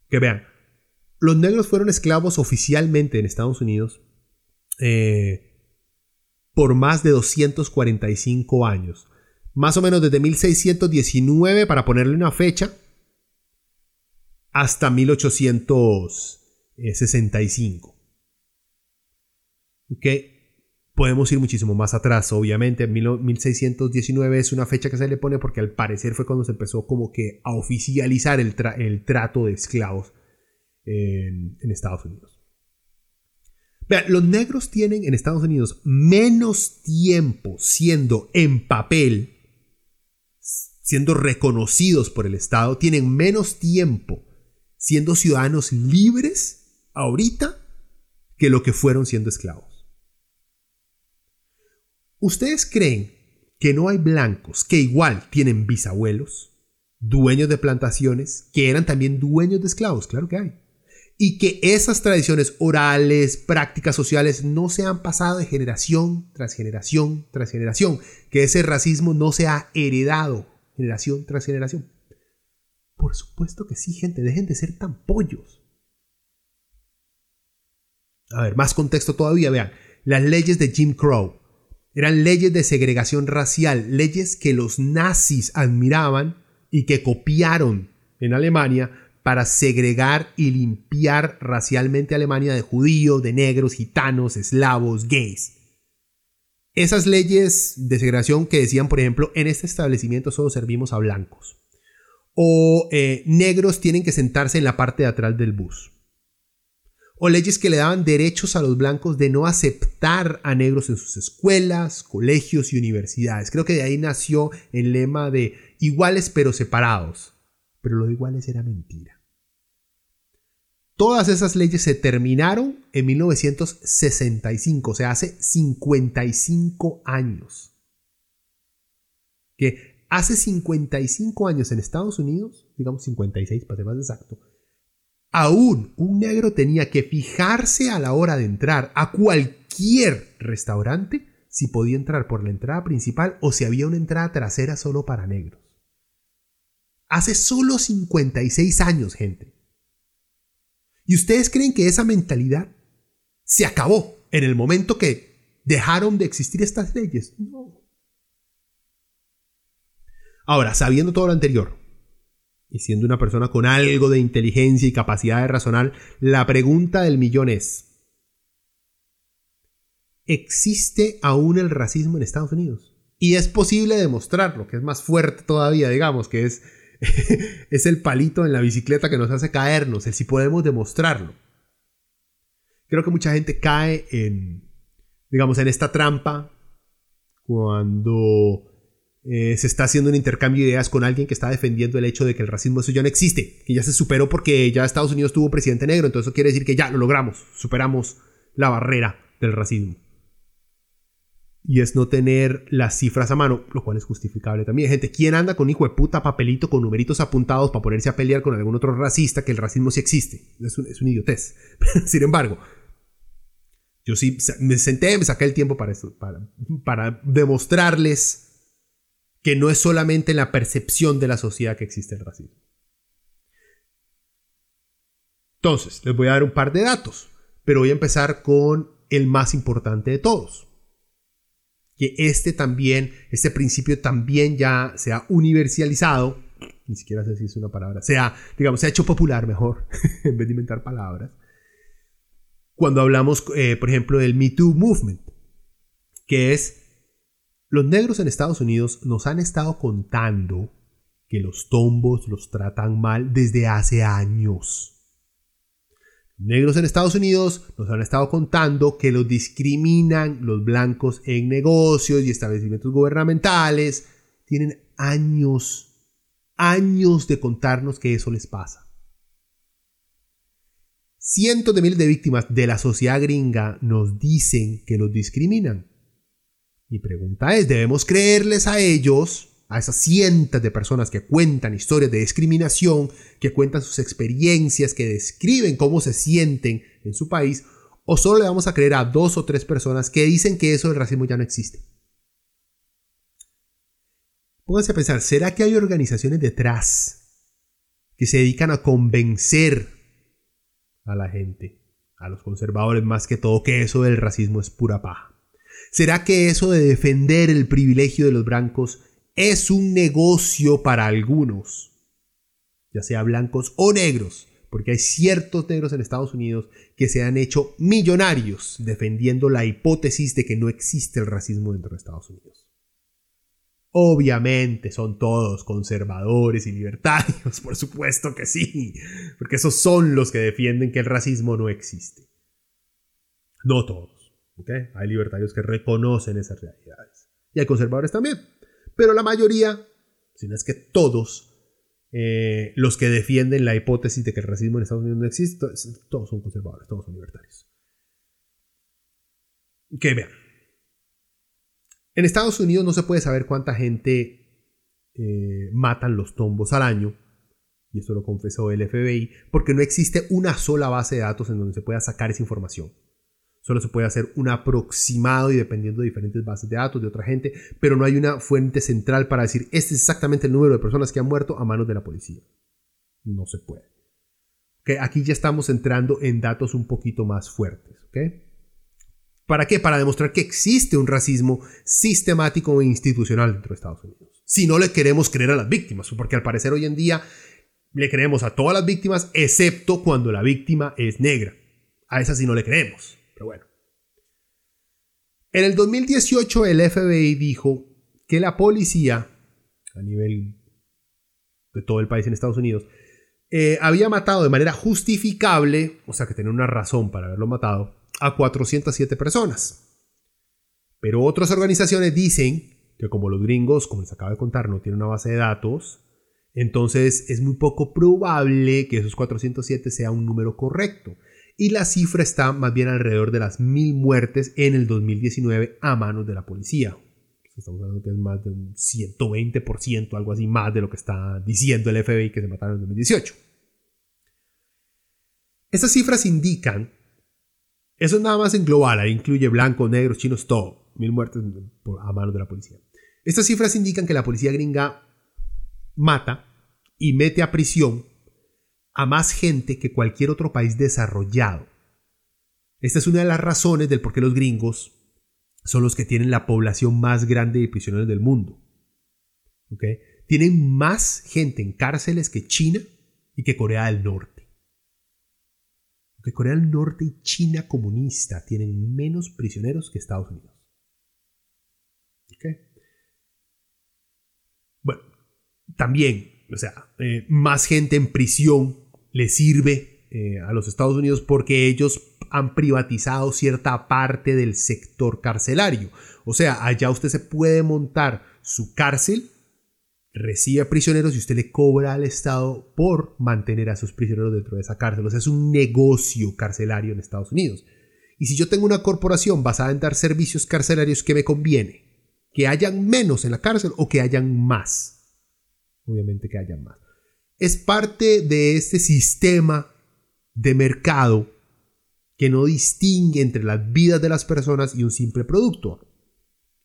S1: Que vean, los negros fueron esclavos oficialmente en Estados Unidos eh, por más de 245 años. Más o menos desde 1619, para ponerle una fecha, hasta 1865. ¿Ok? Podemos ir muchísimo más atrás, obviamente. 1619 es una fecha que se le pone porque al parecer fue cuando se empezó como que a oficializar el, trato de esclavos en, en Estados Unidos. Vean, los negros tienen en Estados Unidos menos tiempo siendo en papel, siendo reconocidos por el Estado, tienen menos tiempo siendo ciudadanos libres ahorita que lo que fueron siendo esclavos. ¿Ustedes creen que no hay blancos que igual tienen bisabuelos, dueños de plantaciones, que eran también dueños de esclavos? Claro que hay. Y que esas tradiciones orales, prácticas sociales, no se han pasado de generación tras generación tras generación. Que ese racismo no se ha heredado generación tras generación. Por supuesto que sí, gente, dejen de ser tan pollos. A ver, más contexto todavía, vean. Las leyes de Jim Crow eran leyes de segregación racial, leyes que los nazis admiraban y que copiaron en Alemania para segregar y limpiar racialmente a Alemania de judíos, de negros, gitanos, eslavos, gays. Esas leyes de segregación que decían, por ejemplo, en este establecimiento solo servimos a blancos. O eh, negros tienen que sentarse en la parte de atrás del bus o leyes que le daban derechos a los blancos de no aceptar a negros en sus escuelas, colegios y universidades. Creo que de ahí nació el lema de iguales pero separados. Pero lo de iguales era mentira. Todas esas leyes se terminaron en 1965, o sea, hace 55 años. Que hace 55 años en Estados Unidos, digamos 56 para ser más exacto, Aún un negro tenía que fijarse a la hora de entrar a cualquier restaurante si podía entrar por la entrada principal o si había una entrada trasera solo para negros. Hace solo 56 años, gente. ¿Y ustedes creen que esa mentalidad se acabó en el momento que dejaron de existir estas leyes? No. Ahora, sabiendo todo lo anterior, y siendo una persona con algo de inteligencia y capacidad de razonar, la pregunta del millón es, ¿existe aún el racismo en Estados Unidos? Y es posible demostrarlo, que es más fuerte todavía, digamos, que es, es el palito en la bicicleta que nos hace caernos, el si podemos demostrarlo. Creo que mucha gente cae en, digamos, en esta trampa cuando eh, se está haciendo un intercambio de ideas con alguien que está defendiendo el hecho de que el racismo eso ya no existe, que ya se superó porque ya Estados Unidos tuvo presidente negro, entonces eso quiere decir que ya lo logramos, superamos la barrera del racismo. Y es no tener las cifras a mano, lo cual es justificable también. Gente, ¿quién anda con hijo de puta papelito con numeritos apuntados para ponerse a pelear con algún otro racista que el racismo sí existe? Es un, es un idiotez. Sin embargo, yo sí me senté, me saqué el tiempo para, para, para demostrarles que no es solamente la percepción de la sociedad que existe el racismo. Entonces, les voy a dar un par de datos, pero voy a empezar con el más importante de todos. Que este también, este principio también ya se ha universalizado, ni siquiera sé si es una palabra, sea, digamos, se ha hecho popular mejor, en vez de inventar palabras. Cuando hablamos, eh, por ejemplo, del Me Too Movement, que es los negros en Estados Unidos nos han estado contando que los tombos los tratan mal desde hace años. Negros en Estados Unidos nos han estado contando que los discriminan los blancos en negocios y establecimientos gubernamentales. Tienen años, años de contarnos que eso les pasa. Cientos de miles de víctimas de la sociedad gringa nos dicen que los discriminan. Mi pregunta es, ¿debemos creerles a ellos, a esas cientos de personas que cuentan historias de discriminación, que cuentan sus experiencias, que describen cómo se sienten en su país, o solo le vamos a creer a dos o tres personas que dicen que eso del racismo ya no existe? Pónganse a pensar, ¿será que hay organizaciones detrás que se dedican a convencer a la gente, a los conservadores más que todo, que eso del racismo es pura paja? ¿Será que eso de defender el privilegio de los blancos es un negocio para algunos? Ya sea blancos o negros, porque hay ciertos negros en Estados Unidos que se han hecho millonarios defendiendo la hipótesis de que no existe el racismo dentro de Estados Unidos. Obviamente son todos conservadores y libertarios, por supuesto que sí, porque esos son los que defienden que el racismo no existe. No todos. Hay libertarios que reconocen esas realidades. Y hay conservadores también. Pero la mayoría, si no es que todos, eh, los que defienden la hipótesis de que el racismo en Estados Unidos no existe, todos son conservadores, todos son libertarios. Que vean. En Estados Unidos no se puede saber cuánta gente eh, matan los tombos al año, y esto lo confesó el FBI, porque no existe una sola base de datos en donde se pueda sacar esa información. Solo se puede hacer un aproximado y dependiendo de diferentes bases de datos de otra gente, pero no hay una fuente central para decir este es exactamente el número de personas que han muerto a manos de la policía. No se puede. Aquí ya estamos entrando en datos un poquito más fuertes. ¿Para qué? Para demostrar que existe un racismo sistemático e institucional dentro de Estados Unidos. Si no le queremos creer a las víctimas, porque al parecer hoy en día le creemos a todas las víctimas, excepto cuando la víctima es negra. A esas sí no le creemos. Pero bueno. En el 2018 el FBI dijo que la policía, a nivel de todo el país en Estados Unidos, eh, había matado de manera justificable, o sea que tenía una razón para haberlo matado, a 407 personas. Pero otras organizaciones dicen que como los gringos, como les acabo de contar, no tienen una base de datos, entonces es muy poco probable que esos 407 sea un número correcto y la cifra está más bien alrededor de las mil muertes en el 2019 a manos de la policía. Estamos hablando que es más de un 120%, algo así más de lo que está diciendo el FBI que se mataron en 2018. Estas cifras indican, eso es nada más en global, ahí incluye blancos, negros, chinos, todo, mil muertes a manos de la policía. Estas cifras indican que la policía gringa mata y mete a prisión a más gente que cualquier otro país desarrollado. Esta es una de las razones del por qué los gringos son los que tienen la población más grande de prisioneros del mundo. Tienen más gente en cárceles que China y que Corea del Norte. Corea del Norte y China comunista tienen menos prisioneros que Estados Unidos. Bueno, también, o sea, eh, más gente en prisión le sirve eh, a los Estados Unidos porque ellos han privatizado cierta parte del sector carcelario. O sea, allá usted se puede montar su cárcel, recibe prisioneros y usted le cobra al Estado por mantener a sus prisioneros dentro de esa cárcel. O sea, es un negocio carcelario en Estados Unidos. Y si yo tengo una corporación basada en dar servicios carcelarios, ¿qué me conviene? ¿Que hayan menos en la cárcel o que hayan más? Obviamente que hayan más. Es parte de este sistema de mercado que no distingue entre las vidas de las personas y un simple producto.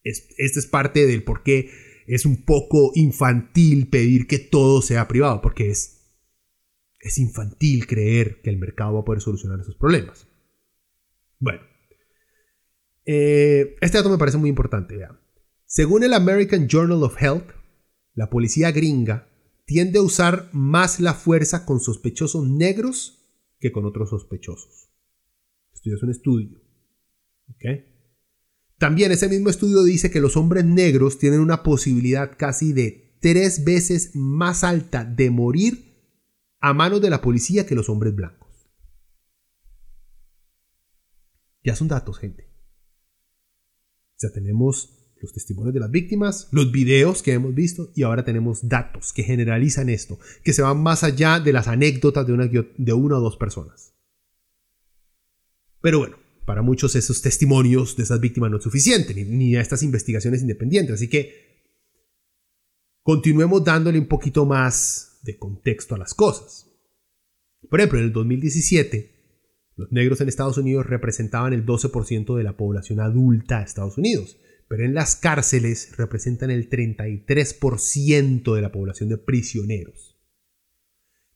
S1: Esta es parte del por qué es un poco infantil pedir que todo sea privado, porque es, es infantil creer que el mercado va a poder solucionar esos problemas. Bueno, eh, este dato me parece muy importante. Según el American Journal of Health, la policía gringa tiende a usar más la fuerza con sospechosos negros que con otros sospechosos. Esto es un estudio. También ese mismo estudio dice que los hombres negros tienen una posibilidad casi de tres veces más alta de morir a manos de la policía que los hombres blancos. Ya son datos, gente. Ya tenemos los testimonios de las víctimas, los videos que hemos visto y ahora tenemos datos que generalizan esto, que se van más allá de las anécdotas de una, de una o dos personas. Pero bueno, para muchos esos testimonios de esas víctimas no es suficiente, ni, ni a estas investigaciones independientes, así que continuemos dándole un poquito más de contexto a las cosas. Por ejemplo, en el 2017, los negros en Estados Unidos representaban el 12% de la población adulta de Estados Unidos, pero en las cárceles representan el 33% de la población de prisioneros.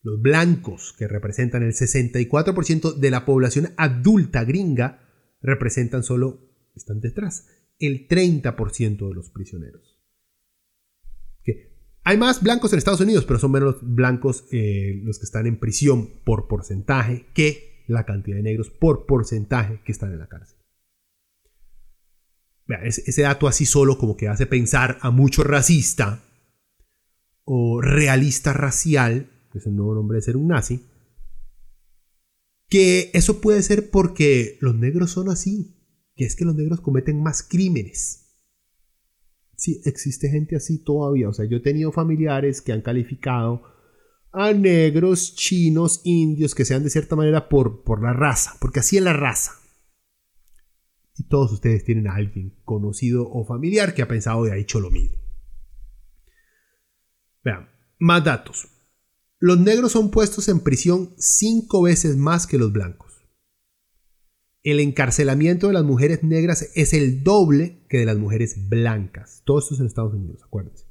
S1: Los blancos, que representan el 64% de la población adulta gringa, representan solo, están detrás, el 30% de los prisioneros. Hay más blancos en Estados Unidos, pero son menos blancos eh, los que están en prisión por porcentaje que la cantidad de negros por porcentaje que están en la cárcel. Ese dato así solo como que hace pensar a mucho racista o realista racial, que es el nuevo nombre de ser un nazi, que eso puede ser porque los negros son así, que es que los negros cometen más crímenes. Sí, existe gente así todavía. O sea, yo he tenido familiares que han calificado a negros, chinos, indios, que sean de cierta manera por, por la raza, porque así es la raza. Y todos ustedes tienen a alguien conocido o familiar que ha pensado y ha hecho lo mismo. Vean, más datos. Los negros son puestos en prisión cinco veces más que los blancos. El encarcelamiento de las mujeres negras es el doble que de las mujeres blancas. Todo esto es en Estados Unidos, acuérdense.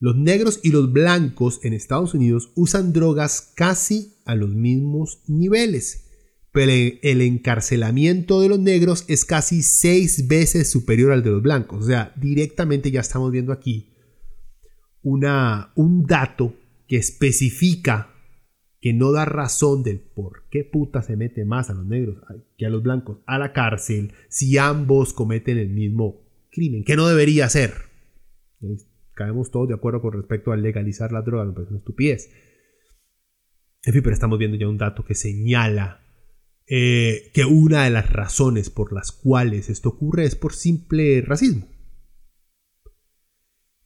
S1: Los negros y los blancos en Estados Unidos usan drogas casi a los mismos niveles, pero el encarcelamiento de los negros es casi seis veces superior al de los blancos. O sea, directamente ya estamos viendo aquí una, un dato que especifica que no da razón del por qué puta se mete más a los negros que a los blancos a la cárcel si ambos cometen el mismo crimen, que no debería ser caemos todos de acuerdo con respecto a legalizar la droga, me parece una estupidez. En fin, pero estamos viendo ya un dato que señala eh, que una de las razones por las cuales esto ocurre es por simple racismo.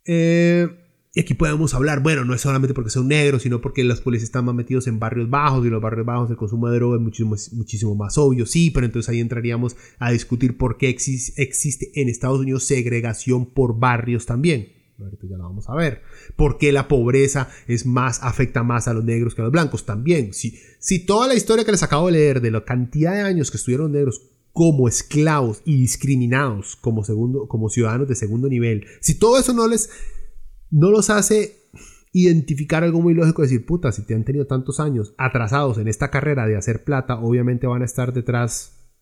S1: Eh, y aquí podemos hablar, bueno, no es solamente porque son negros, sino porque los policías están más metidos en barrios bajos y los barrios bajos el consumo de droga es muchísimo, muchísimo más obvio, sí, pero entonces ahí entraríamos a discutir por qué existe en Estados Unidos segregación por barrios también ahorita ya lo vamos a ver. ¿Por qué la pobreza es más, afecta más a los negros que a los blancos? También, si, si toda la historia que les acabo de leer de la cantidad de años que estuvieron negros como esclavos y discriminados como, segundo, como ciudadanos de segundo nivel, si todo eso no les no los hace identificar algo muy lógico, decir, puta, si te han tenido tantos años atrasados en esta carrera de hacer plata, obviamente van a estar detrás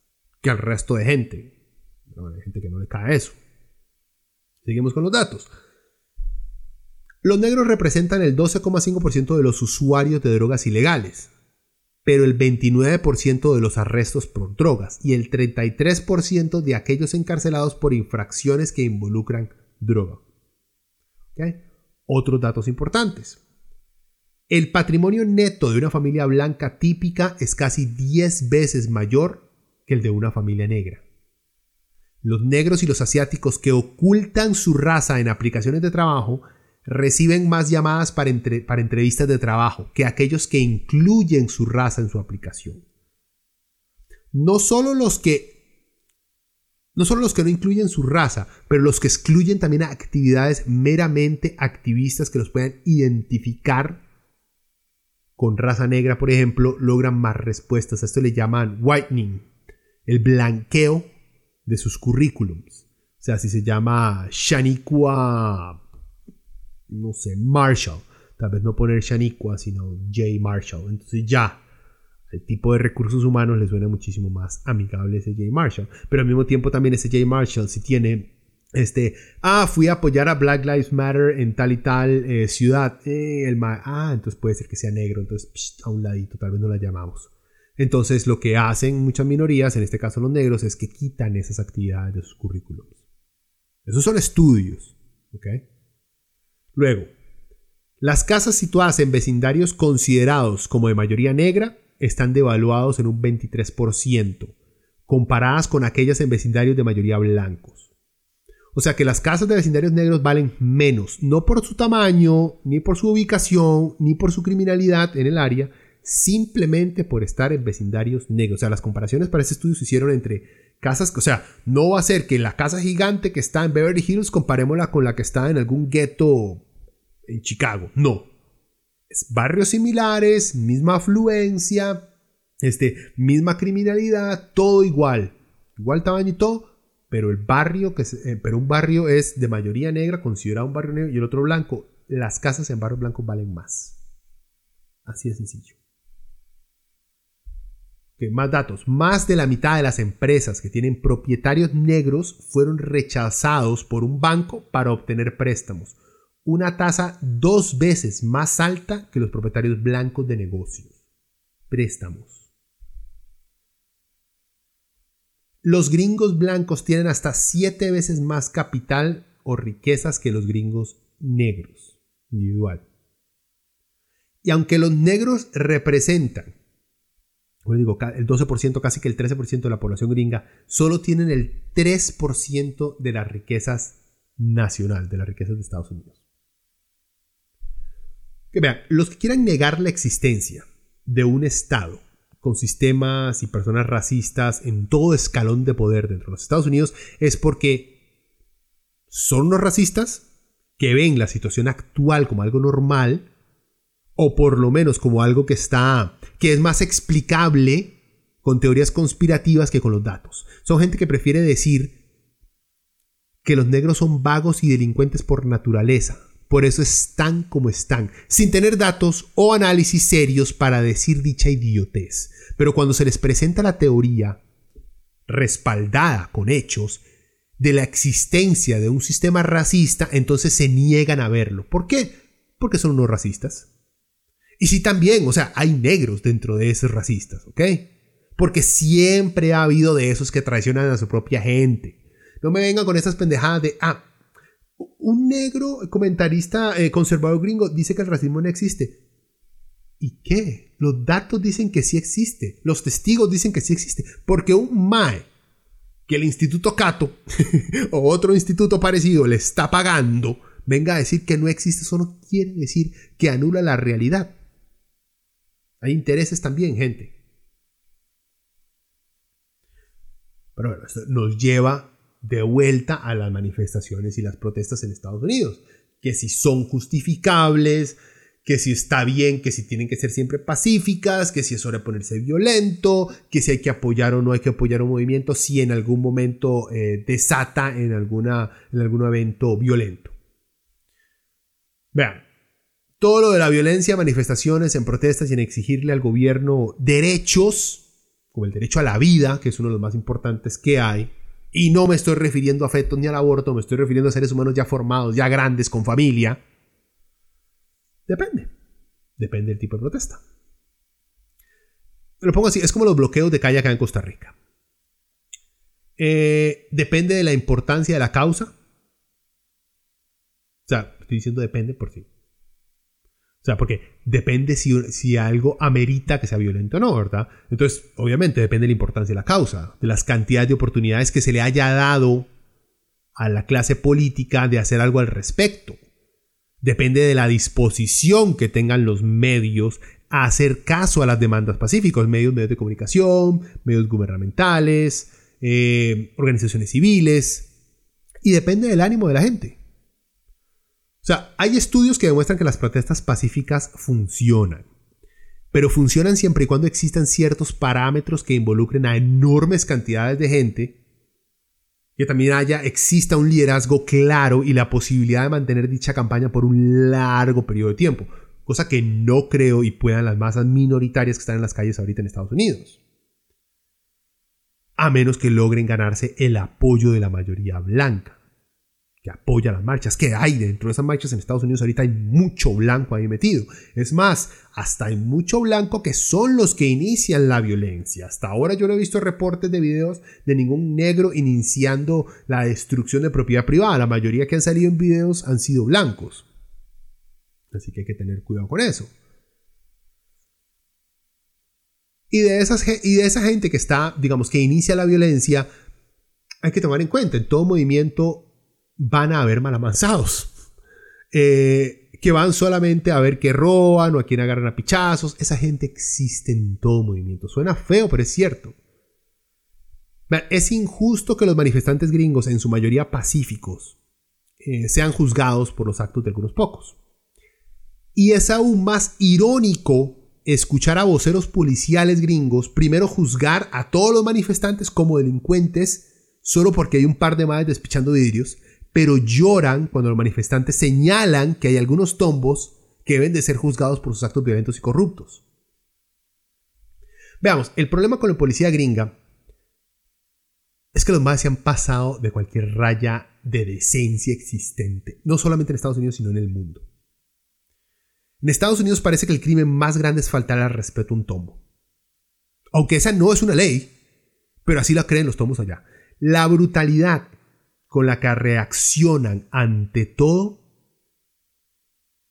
S1: que al resto de gente. hay gente que no le cae eso. Seguimos con los datos. Los negros representan el 12,5% de los usuarios de drogas ilegales, pero el 29% de los arrestos por drogas y el 33% de aquellos encarcelados por infracciones que involucran droga. Otros datos importantes. El patrimonio neto de una familia blanca típica es casi 10 veces mayor que el de una familia negra. Los negros y los asiáticos que ocultan su raza en aplicaciones de trabajo reciben más llamadas para, para, entrevistas de trabajo que aquellos que incluyen su raza en su aplicación. No solo los que no solo los que no incluyen su raza, pero los que excluyen también actividades meramente activistas que los puedan identificar con raza negra, por ejemplo, logran más respuestas. A esto le llaman whitening, el blanqueo de sus currículums. O sea, si se llama Shaniqua, no sé, Marshall. Tal vez no poner Shaniqua, sino J. Marshall. Entonces ya, el tipo de recursos humanos le suena muchísimo más amigable ese J. Marshall. Pero al mismo tiempo también ese J. Marshall, si tiene este, ah, fui a apoyar a Black Lives Matter en tal y tal eh, ciudad. Eh, el ah, entonces puede ser que sea negro, entonces a un ladito, tal vez no la llamamos. Entonces lo que hacen muchas minorías, en este caso los negros, es que quitan esas actividades de sus currículums. Esos son estudios. ¿ok? Luego, las casas situadas en vecindarios considerados como de mayoría negra están devaluados en un 23%, comparadas con aquellas en vecindarios de mayoría blancos. O sea que las casas de vecindarios negros valen menos, no por su tamaño, ni por su ubicación, ni por su criminalidad en el área, simplemente por estar en vecindarios negros. O sea, las comparaciones para este estudio se hicieron entre casas, o sea, no va a ser que la casa gigante que está en Beverly Hills comparémosla con la que está en algún gueto en Chicago. No. Es barrios similares, misma afluencia, este, misma criminalidad, todo igual. Igual tamaño y todo, pero el barrio, que eh, pero un barrio es de mayoría negra, considerado un barrio negro, y el otro blanco, las casas en barrios blancos valen más. Así de sencillo. Más datos. Más de la mitad de las empresas que tienen propietarios negros fueron rechazados por un banco para obtener préstamos. Una tasa dos veces más alta que los propietarios blancos de negocios. Préstamos. Los gringos blancos tienen hasta siete veces más capital o riquezas que los gringos negros, individual. Y aunque los negros representan, digo, el 12%, casi que el 13% de la población gringa, solo tienen el 3% de las riquezas nacional, de las riquezas de Estados Unidos. Que vean, los que quieran negar la existencia de un Estado con sistemas y personas racistas en todo escalón de poder dentro de los Estados Unidos es porque son los racistas que ven la situación actual como algo normal o por lo menos como algo que está que es más explicable con teorías conspirativas que con los datos. Son gente que prefiere decir que los negros son vagos y delincuentes por naturaleza, por eso están como están, sin tener datos o análisis serios para decir dicha idiotez. Pero cuando se les presenta la teoría respaldada con hechos de la existencia de un sistema racista, entonces se niegan a verlo. ¿Por qué? Porque son unos racistas. Y sí también, o sea, hay negros dentro de esos racistas, ¿ok? Porque siempre ha habido de esos que traicionan a su propia gente. No me vengan con estas pendejadas de, ah, un negro comentarista eh, conservador gringo dice que el racismo no existe. ¿Y qué? Los datos dicen que sí existe. Los testigos dicen que sí existe. Porque un MAE que el Instituto Cato o otro instituto parecido le está pagando, venga a decir que no existe, eso no quiere decir que anula la realidad. Hay intereses también, gente. Pero bueno, esto nos lleva de vuelta a las manifestaciones y las protestas en Estados Unidos. Que si son justificables, que si está bien, que si tienen que ser siempre pacíficas, que si es hora de ponerse violento, que si hay que apoyar o no hay que apoyar un movimiento, si en algún momento eh, desata en, alguna, en algún evento violento. Vean, todo lo de la violencia, manifestaciones, en protestas y en exigirle al gobierno derechos, como el derecho a la vida, que es uno de los más importantes que hay, y no me estoy refiriendo a fetos ni al aborto, me estoy refiriendo a seres humanos ya formados, ya grandes, con familia. Depende. Depende del tipo de protesta. Lo pongo así, es como los bloqueos de calle acá en Costa Rica. Eh, depende de la importancia de la causa. O sea, estoy diciendo depende por sí. O sea, porque depende si, algo amerita que sea violento o no, ¿verdad? Entonces, obviamente depende de la importancia de la causa, de las cantidades de oportunidades que se le haya dado a la clase política de hacer algo al respecto. Depende de la disposición que tengan los medios a hacer caso a las demandas pacíficas, medios, medios de comunicación, medios gubernamentales, eh, organizaciones civiles, y depende del ánimo de la gente. O sea, hay estudios que demuestran que las protestas pacíficas funcionan, pero funcionan siempre y cuando existan ciertos parámetros que involucren a enormes cantidades de gente, que también haya, exista un liderazgo claro y la posibilidad de mantener dicha campaña por un largo periodo de tiempo, cosa que no creo y puedan las masas minoritarias que están en las calles ahorita en Estados Unidos. A menos que logren ganarse el apoyo de la mayoría blanca que apoya las marchas, que hay dentro de esas marchas en Estados Unidos ahorita hay mucho blanco ahí metido. Es más, hasta hay mucho blanco que son los que inician la violencia. Hasta ahora yo no he visto reportes de videos de ningún negro iniciando la destrucción de propiedad privada. La mayoría que han salido en videos han sido blancos. Así que hay que tener cuidado con eso. Y de, esas, y de esa gente que está, digamos, que inicia la violencia, hay que tomar en cuenta, en todo movimiento van a haber malamanzados. Eh, que van solamente a ver que roban o a quien agarran a pichazos. Esa gente existe en todo movimiento. Suena feo, pero es cierto. Es injusto que los manifestantes gringos, en su mayoría pacíficos, eh, sean juzgados por los actos de algunos pocos. Y es aún más irónico escuchar a voceros policiales gringos primero juzgar a todos los manifestantes como delincuentes solo porque hay un par de madres despichando vidrios pero lloran cuando los manifestantes señalan que hay algunos tombos que deben de ser juzgados por sus actos violentos y corruptos. Veamos, el problema con la policía gringa es que los más se han pasado de cualquier raya de decencia existente, no solamente en Estados Unidos, sino en el mundo. En Estados Unidos parece que el crimen más grande es faltar al respeto a un tombo. Aunque esa no es una ley, pero así la creen los tombos allá. La brutalidad con la que reaccionan ante todo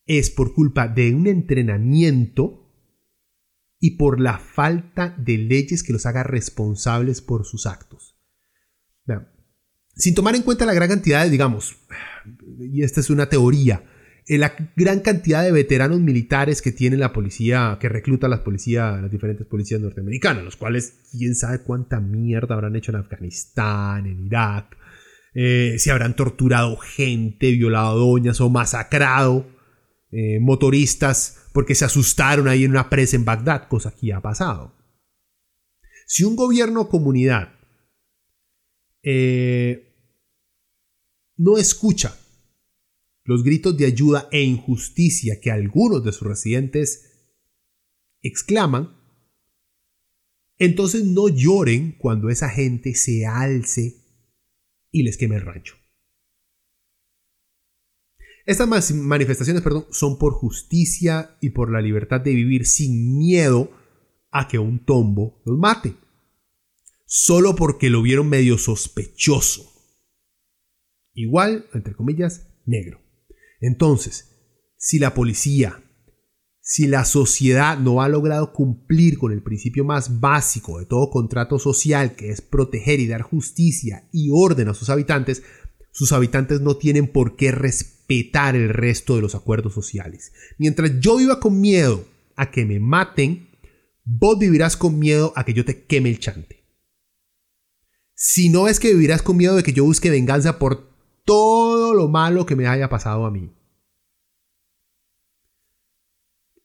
S1: es por culpa de un entrenamiento y por la falta de leyes que los haga responsables por sus actos. Sin tomar en cuenta la gran cantidad de, digamos, y esta es una teoría, eh, la gran cantidad de veteranos militares que tiene la policía, que recluta las policías, las diferentes policías norteamericanas, los cuales quién sabe cuánta mierda habrán hecho en Afganistán, en Irak, eh, si habrán torturado gente, violado doñas o masacrado eh, motoristas porque se asustaron ahí en una presa en Bagdad, cosa que ha pasado. Si un gobierno o comunidad eh, no escucha los gritos de ayuda e injusticia que algunos de sus residentes exclaman, entonces no lloren cuando esa gente se alce y les queme el rancho. Estas manifestaciones perdón, son por justicia y por la libertad de vivir sin miedo a que un tombo los mate. Solo porque lo vieron medio sospechoso. Igual, entre comillas, negro. Entonces, si la policía, si la sociedad no ha logrado cumplir con el principio más básico de todo contrato social, que es proteger y dar justicia y orden a sus habitantes, sus habitantes no tienen por qué respetar el resto de los acuerdos sociales. Mientras yo viva con miedo a que me maten, vos vivirás con miedo a que yo te queme el chante. Si no es que vivirás con miedo de que yo busque venganza por todo lo malo que me haya pasado a mí.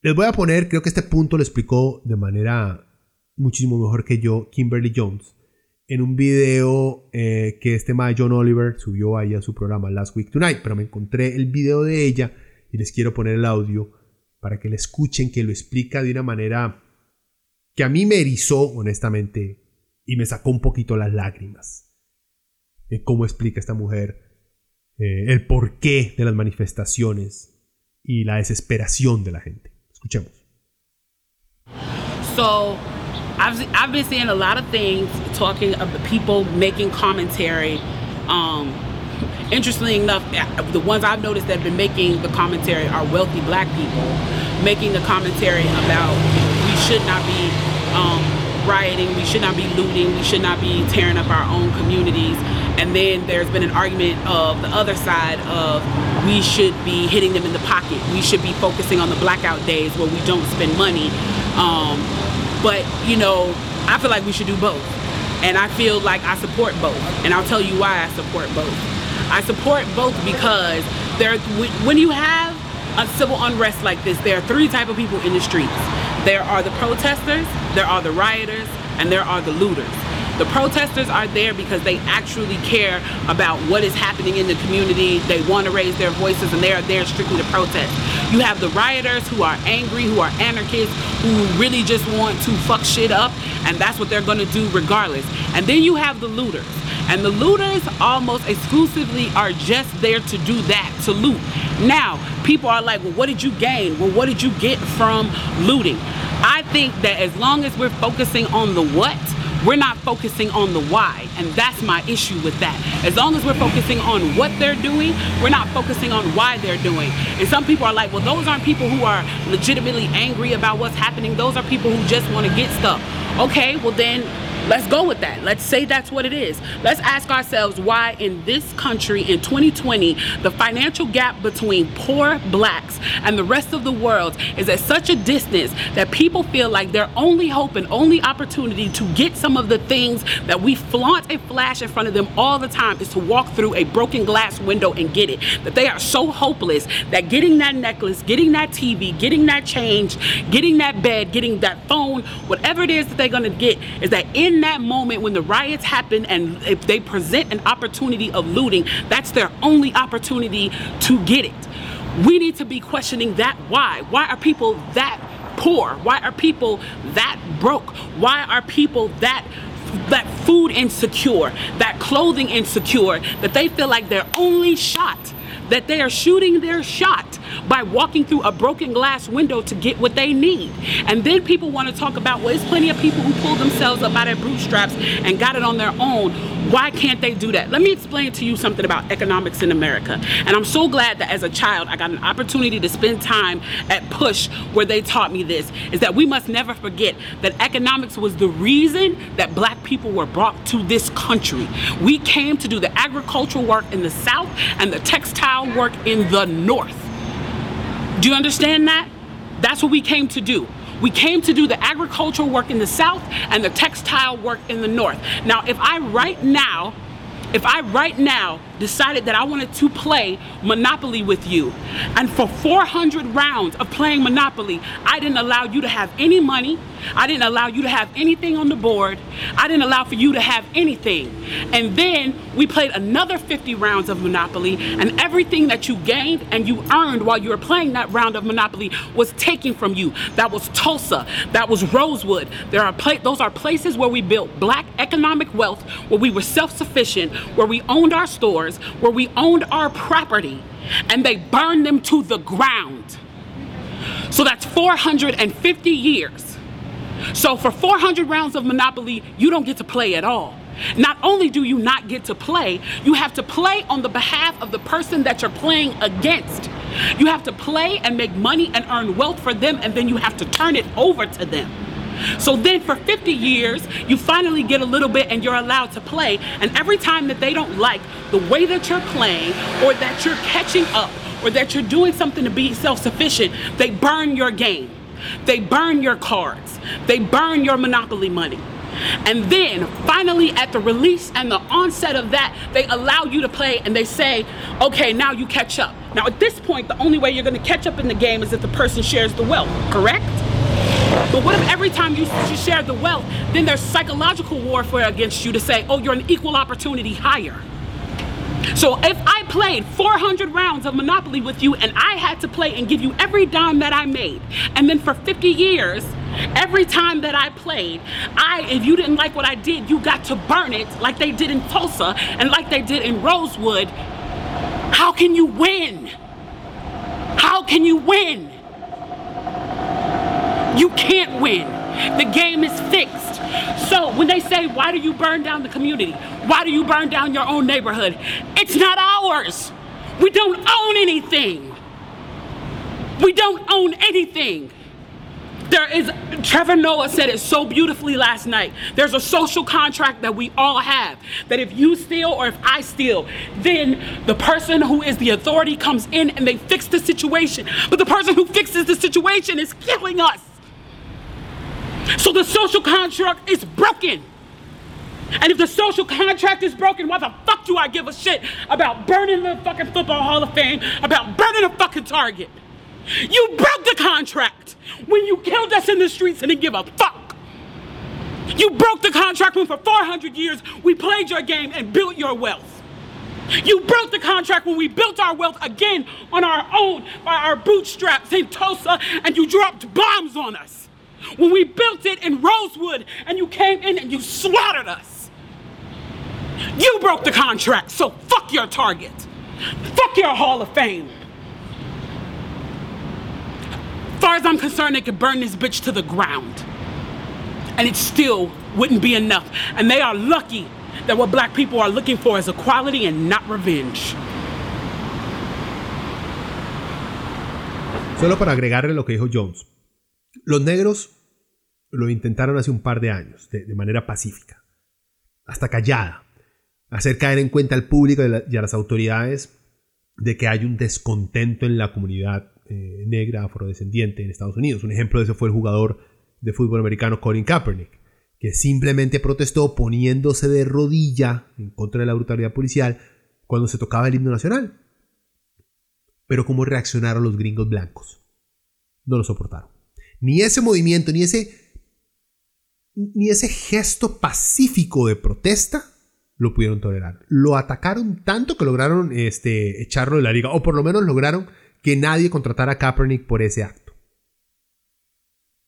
S1: Les voy a poner, creo que este punto lo explicó de manera muchísimo mejor que yo Kimberly Jones en un video eh, que este de John Oliver subió ahí a su programa Last Week Tonight, pero me encontré el video de ella y les quiero poner el audio para que le escuchen que lo explica de una manera que a mí me erizó honestamente y me sacó un poquito las lágrimas. De cómo explica esta mujer eh, el porqué de las manifestaciones y la desesperación de la gente. Escuchemos.
S2: So, I've, I've been seeing a lot of things talking of the people making commentary um, interestingly enough, the ones I've noticed that have been making the commentary are wealthy black people, making the commentary about we should not be um, rioting, we should not be looting, we should not be tearing up our own communities. And then there's been an argument of the other side of we should be hitting them in the pocket. We should be focusing on the blackout days where we don't spend money. Um, but, you know, I feel like we should do both. And I feel like I support both. And I'll tell you why I support both. I support both because there, when you have a civil unrest like this, there are three type of people in the streets. There are the protesters, there are the rioters, and there are the looters. The protesters are there because they actually care about what is happening in the community. They want to raise their voices and they are there strictly to protest. You have the rioters who are angry, who are anarchists, who really just want to fuck shit up, and that's what they're going to do regardless. And then you have the looters. And the looters almost exclusively are just there to do that, to loot. Now, people are like, well, what did you gain? Well, what did you get from looting? I think that as long as we're focusing on the what, we're not focusing on the why. And that's my issue with that. As long as we're focusing on what they're doing, we're not focusing on why they're doing. And some people are like, well, those aren't people who are legitimately angry about what's happening. Those are people who just want to get stuff. Okay, well then Let's go with that. Let's say that's what it is. Let's ask ourselves why in this country in 2020, the financial gap between poor blacks and the rest of the world is at such a distance that people feel like their only hope and only opportunity to get some of the things that we flaunt and flash in front of them all the time is to walk through a broken glass window and get it. That they are so hopeless that getting that necklace, getting that TV, getting that change, getting that bed, getting that phone, whatever it is that they're gonna get, is that in that moment when the riots happen and if they present an opportunity of looting, that's their only opportunity to get it. We need to be questioning that why. Why are people that poor? Why are people that broke? Why are people that that food insecure, that clothing insecure, that they feel like their only shot that they are shooting their shot by walking through a broken glass window to get what they need. And then people want to talk about, well, there's plenty of people who pulled themselves up by their bootstraps and got it on their own. Why can't they do that? Let me explain to you something about economics in America. And I'm so glad that as a child, I got an opportunity to spend time at Push where they taught me this, is that we must never forget that economics was the reason that black people were brought to this country. We came to do the agricultural work in the South and the textile work in the North. Do you understand that? That's what we came to do. We came to do the agricultural work in the south and the textile work in the north. Now, if I right now, if I right now decided that I wanted to play Monopoly with you, and for 400 rounds of playing Monopoly, I didn't allow you to have any money, I didn't allow you to have anything on the board, I didn't allow for you to have anything. And then we played another 50 rounds of Monopoly, and everything that you gained and you earned while you were playing that round of Monopoly was taken from you. That was Tulsa, that was Rosewood. There are pla- those are places where we built black economic wealth, where we were self-sufficient, where we owned our where we owned our property and they burned them to the ground. So that's 450 years. So for 400 rounds of Monopoly, you don't get to play at all. Not only do you not get to play, you have to play on the behalf of the person that you're playing against. You have to play and make money and earn wealth for them, and then you have to turn it over to them. So then for 50 years, you finally get a little bit and you're allowed to play. And every time that they don't like the way that you're playing or that you're catching up or that you're doing something to be self sufficient, they burn your game. They burn your cards. They burn your monopoly money. And then finally, at the release and the onset of that, they allow you to play and they say, okay, now you catch up. Now, at this point, the only way you're going to catch up in the game is if the person shares the wealth, correct? But what if every time you, you share the wealth, then there's psychological warfare against you to say, oh, you're an equal opportunity hire. So if I played 400 rounds of Monopoly with you and I had to play and give you every dime that I made, and then for 50 years, every time that I played, I if you didn't like what I did, you got to burn it like they did in Tulsa and like they did in Rosewood. How can you win? How can you win? You can't win. The game is fixed. So when they say, why do you burn down the community? Why do you burn down your own neighborhood? It's not ours. We don't own anything. We don't own anything. There is, Trevor Noah said it so beautifully last night. There's a social contract that we all have that if you steal or if I steal, then the person who is the authority comes in and they fix the situation. But the person who fixes the situation is killing us. So the social contract is broken. And if the social contract is broken, why the fuck do I give a shit about burning the fucking Football Hall of Fame, about burning a fucking Target? You broke the contract when you killed us in the streets and didn't give a fuck. You broke the contract when for 400 years we played your game and built your wealth. You broke the contract when we built our wealth again on our own by our bootstraps in Tulsa and you dropped bombs on us. When we built it in Rosewood and you came in and you slaughtered us. You broke the contract, so fuck your target. Fuck your Hall of Fame. As far as I'm concerned, they could burn this bitch to the ground. And it still wouldn't be enough. And they are lucky that what black people are looking for is equality and not revenge.
S1: Solo para agregarle lo que dijo Jones. Los negros lo intentaron hace un par de años, de, manera pacífica, hasta callada, hacer caer en cuenta al público y a, la, y a las autoridades de que hay un descontento en la comunidad eh, negra afrodescendiente en Estados Unidos. Un ejemplo de eso fue el jugador de fútbol americano Colin Kaepernick, que simplemente protestó poniéndose de rodilla en contra de la brutalidad policial cuando se tocaba el himno nacional. Pero ¿cómo reaccionaron los gringos blancos? No lo soportaron. Ni ese movimiento, ni ese, ni ese gesto pacífico de protesta lo pudieron tolerar. Lo atacaron tanto que lograron este, echarlo de la liga, o por lo menos lograron que nadie contratara a Kaepernick por ese acto.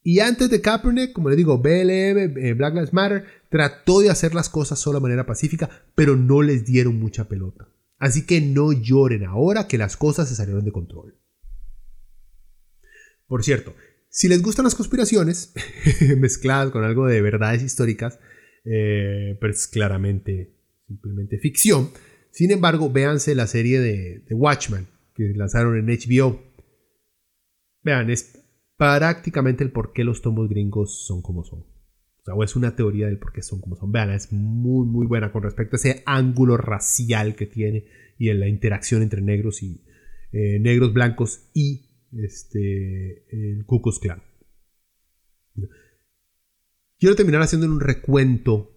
S1: Y antes de Kaepernick, como le digo, BLM, eh, Black Lives Matter, trató de hacer las cosas solo de manera pacífica, pero no les dieron mucha pelota. Así que no lloren ahora que las cosas se salieron de control. Por cierto, si les gustan las conspiraciones, mezcladas con algo de verdades históricas, eh, pero es claramente simplemente ficción. Sin embargo, véanse la serie de, de Watchmen, que lanzaron en HBO. Vean, es prácticamente el por qué los tomos gringos son como son. O sea, o es una teoría del por qué son como son. Vean, es muy, muy buena con respecto a ese ángulo racial que tiene y en la interacción entre negros y eh, negros, blancos y este, el Ku Klux Klan. Quiero terminar haciendo un recuento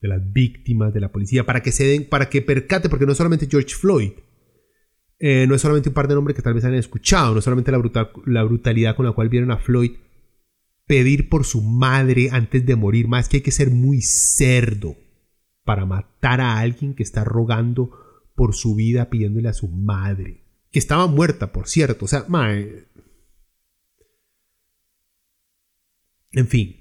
S1: de las víctimas de la policía para que se den, para que percate, porque no es solamente George Floyd, eh, no es solamente un par de nombres que tal vez han escuchado, no es solamente la, brutal, la brutalidad con la cual vieron a Floyd pedir por su madre antes de morir, más que hay que ser muy cerdo para matar a alguien que está rogando por su vida pidiéndole a su madre, estaba muerta, por cierto, o sea. En fin,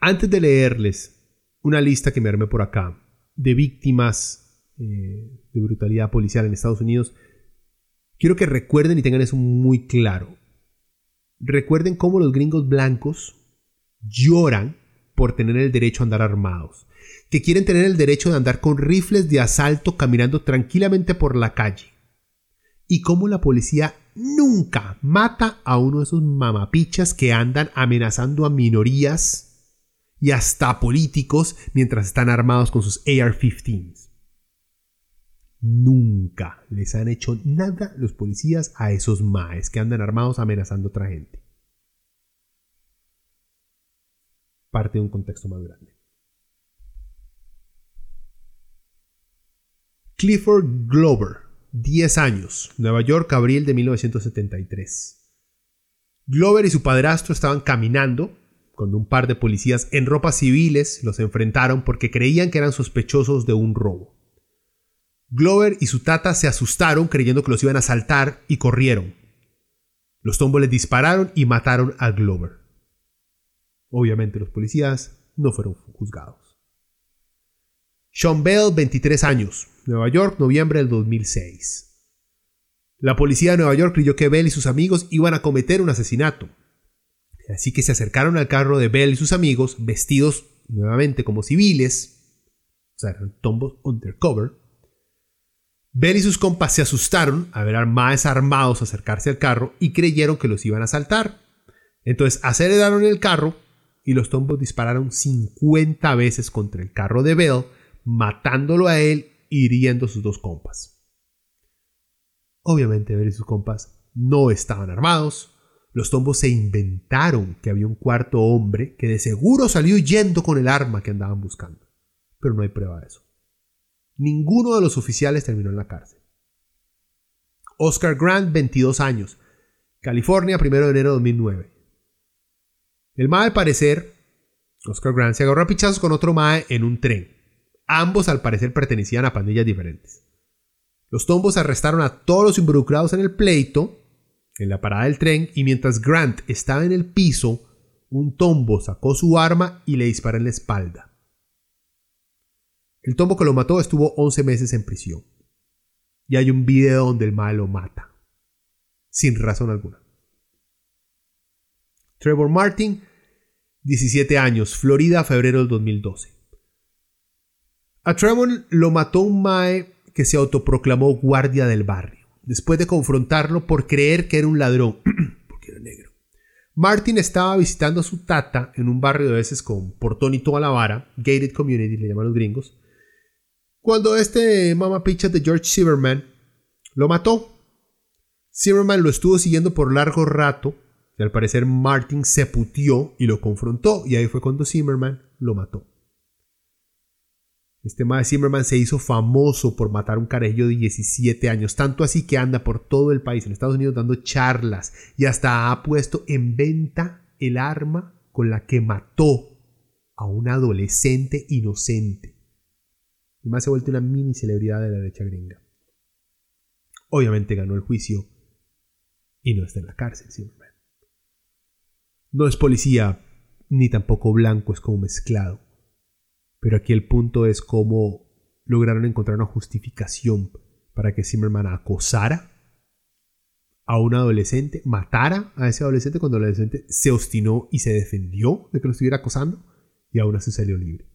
S1: antes de leerles una lista que me armé por acá de víctimas eh, de brutalidad policial en Estados Unidos, Quiero que recuerden y tengan eso muy claro. Recuerden cómo los gringos blancos lloran por tener el derecho a andar armados, que quieren tener el derecho de andar con rifles de asalto caminando tranquilamente por la calle, y cómo la policía nunca mata a uno de esos mamapichas que andan amenazando a minorías y hasta políticos mientras están armados con sus AR-15s. Nunca les han hecho nada los policías a esos maes que andan armados amenazando a otra gente. Parte de un contexto más grande. Clifford Glover, 10 años, Nueva York, abril de 1973. Glover y su padrastro estaban caminando cuando un par de policías en ropas civiles los enfrentaron porque creían que eran sospechosos de un robo. Glover y su tata se asustaron creyendo que los iban a asaltar y corrieron. Los tombos les dispararon y mataron a Glover. Obviamente los policías no fueron juzgados. Sean Bell, 23 años, Nueva York, noviembre del 2006. La policía de Nueva York creyó que Bell y sus amigos iban a cometer un asesinato. Así que se acercaron al carro de Bell y sus amigos vestidos nuevamente como civiles, o sea, eran tombos undercover, Bell y sus compas se asustaron a ver armados armados acercarse al carro y creyeron que los iban a asaltar. Entonces aceleraron el carro y los tombos dispararon 50 veces contra el carro de Bell, matándolo a él hiriendo a sus dos compas. Obviamente Bell y sus compas no estaban armados. Los tombos se inventaron que había un cuarto hombre que de seguro salió huyendo con el arma que andaban buscando. Pero no hay prueba de eso. Ninguno de los oficiales terminó en la cárcel. Oscar Grant, 22 años. California, 1 de enero de 2009. El MAE, al parecer, Oscar Grant se agarró a pichazos con otro MAE en un tren. Ambos, al parecer, pertenecían a pandillas diferentes. Los tombos arrestaron a todos los involucrados en el pleito, en la parada del tren, y mientras Grant estaba en el piso, un tombo sacó su arma y le disparó en la espalda. El tombo que lo mató estuvo 11 meses en prisión. Y hay un video donde el mal lo mata. Sin razón alguna. Trevor Martin, 17 años, Florida, febrero del 2012. A Trevor lo mató un Mae que se autoproclamó guardia del barrio, después de confrontarlo por creer que era un ladrón, porque era negro. Martin estaba visitando a su tata en un barrio de veces con portón y toda la vara, gated community le llaman los gringos, cuando este mamapicha de George Zimmerman lo mató. Zimmerman lo estuvo siguiendo por largo rato y al parecer Martin se putió y lo confrontó y ahí fue cuando Zimmerman lo mató. Este de Zimmerman se hizo famoso por matar a un carajillo de 17 años, tanto así que anda por todo el país, en Estados Unidos, dando charlas y hasta ha puesto en venta el arma con la que mató a un adolescente inocente más se ha vuelto una mini celebridad de la derecha gringa. Obviamente ganó el juicio y no está en la cárcel, simplemente. No es policía, ni tampoco blanco, es como mezclado. Pero aquí el punto es cómo lograron encontrar una justificación para que Zimmerman acosara a un adolescente, matara a ese adolescente cuando el adolescente se obstinó y se defendió de que lo estuviera acosando y aún así salió libre.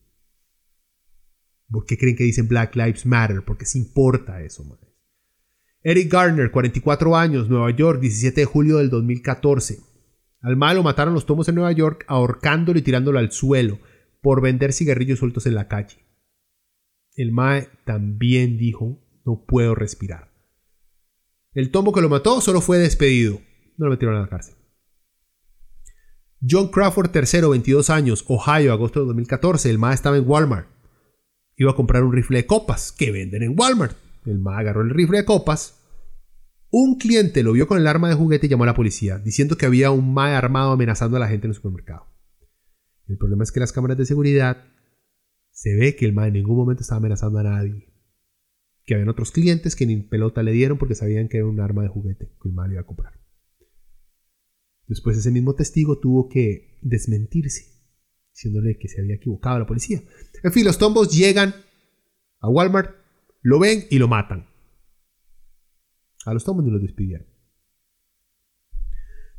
S1: ¿Por qué creen que dicen Black Lives Matter? Porque se importa eso, madre. Eric Garner, 44 años, Nueva York, 17 de julio del 2014. Al malo mataron los tomos en Nueva York ahorcándolo y tirándolo al suelo por vender cigarrillos sueltos en la calle. El Mae también dijo, no puedo respirar. El tomo que lo mató solo fue despedido. No lo metieron a la cárcel. John Crawford III, 22 años, Ohio, agosto de 2014. El Mae estaba en Walmart iba a comprar un rifle de copas que venden en Walmart. El ma agarró el rifle de copas. Un cliente lo vio con el arma de juguete y llamó a la policía, diciendo que había un ma armado amenazando a la gente en el supermercado. El problema es que las cámaras de seguridad se ve que el ma en ningún momento estaba amenazando a nadie. Que habían otros clientes que ni pelota le dieron porque sabían que era un arma de juguete que el ma iba a comprar. Después ese mismo testigo tuvo que desmentirse diciéndole que se había equivocado la policía. En fin, los tombos llegan a Walmart, lo ven y lo matan. A los tombos ni los despidieron.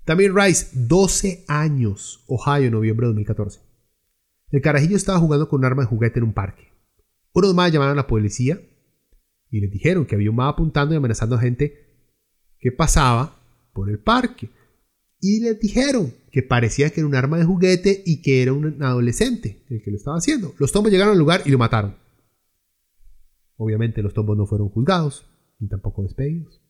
S1: También Rice, 12 años, Ohio, noviembre de 2014. El carajillo estaba jugando con un arma de juguete en un parque. Unos más llamaron a la policía y les dijeron que había un más apuntando y amenazando a gente que pasaba por el parque y les dijeron que parecía que era un arma de juguete y que era un adolescente el que lo estaba haciendo. Los tombos llegaron al lugar y lo mataron. Obviamente los tombos no fueron juzgados ni tampoco despedidos.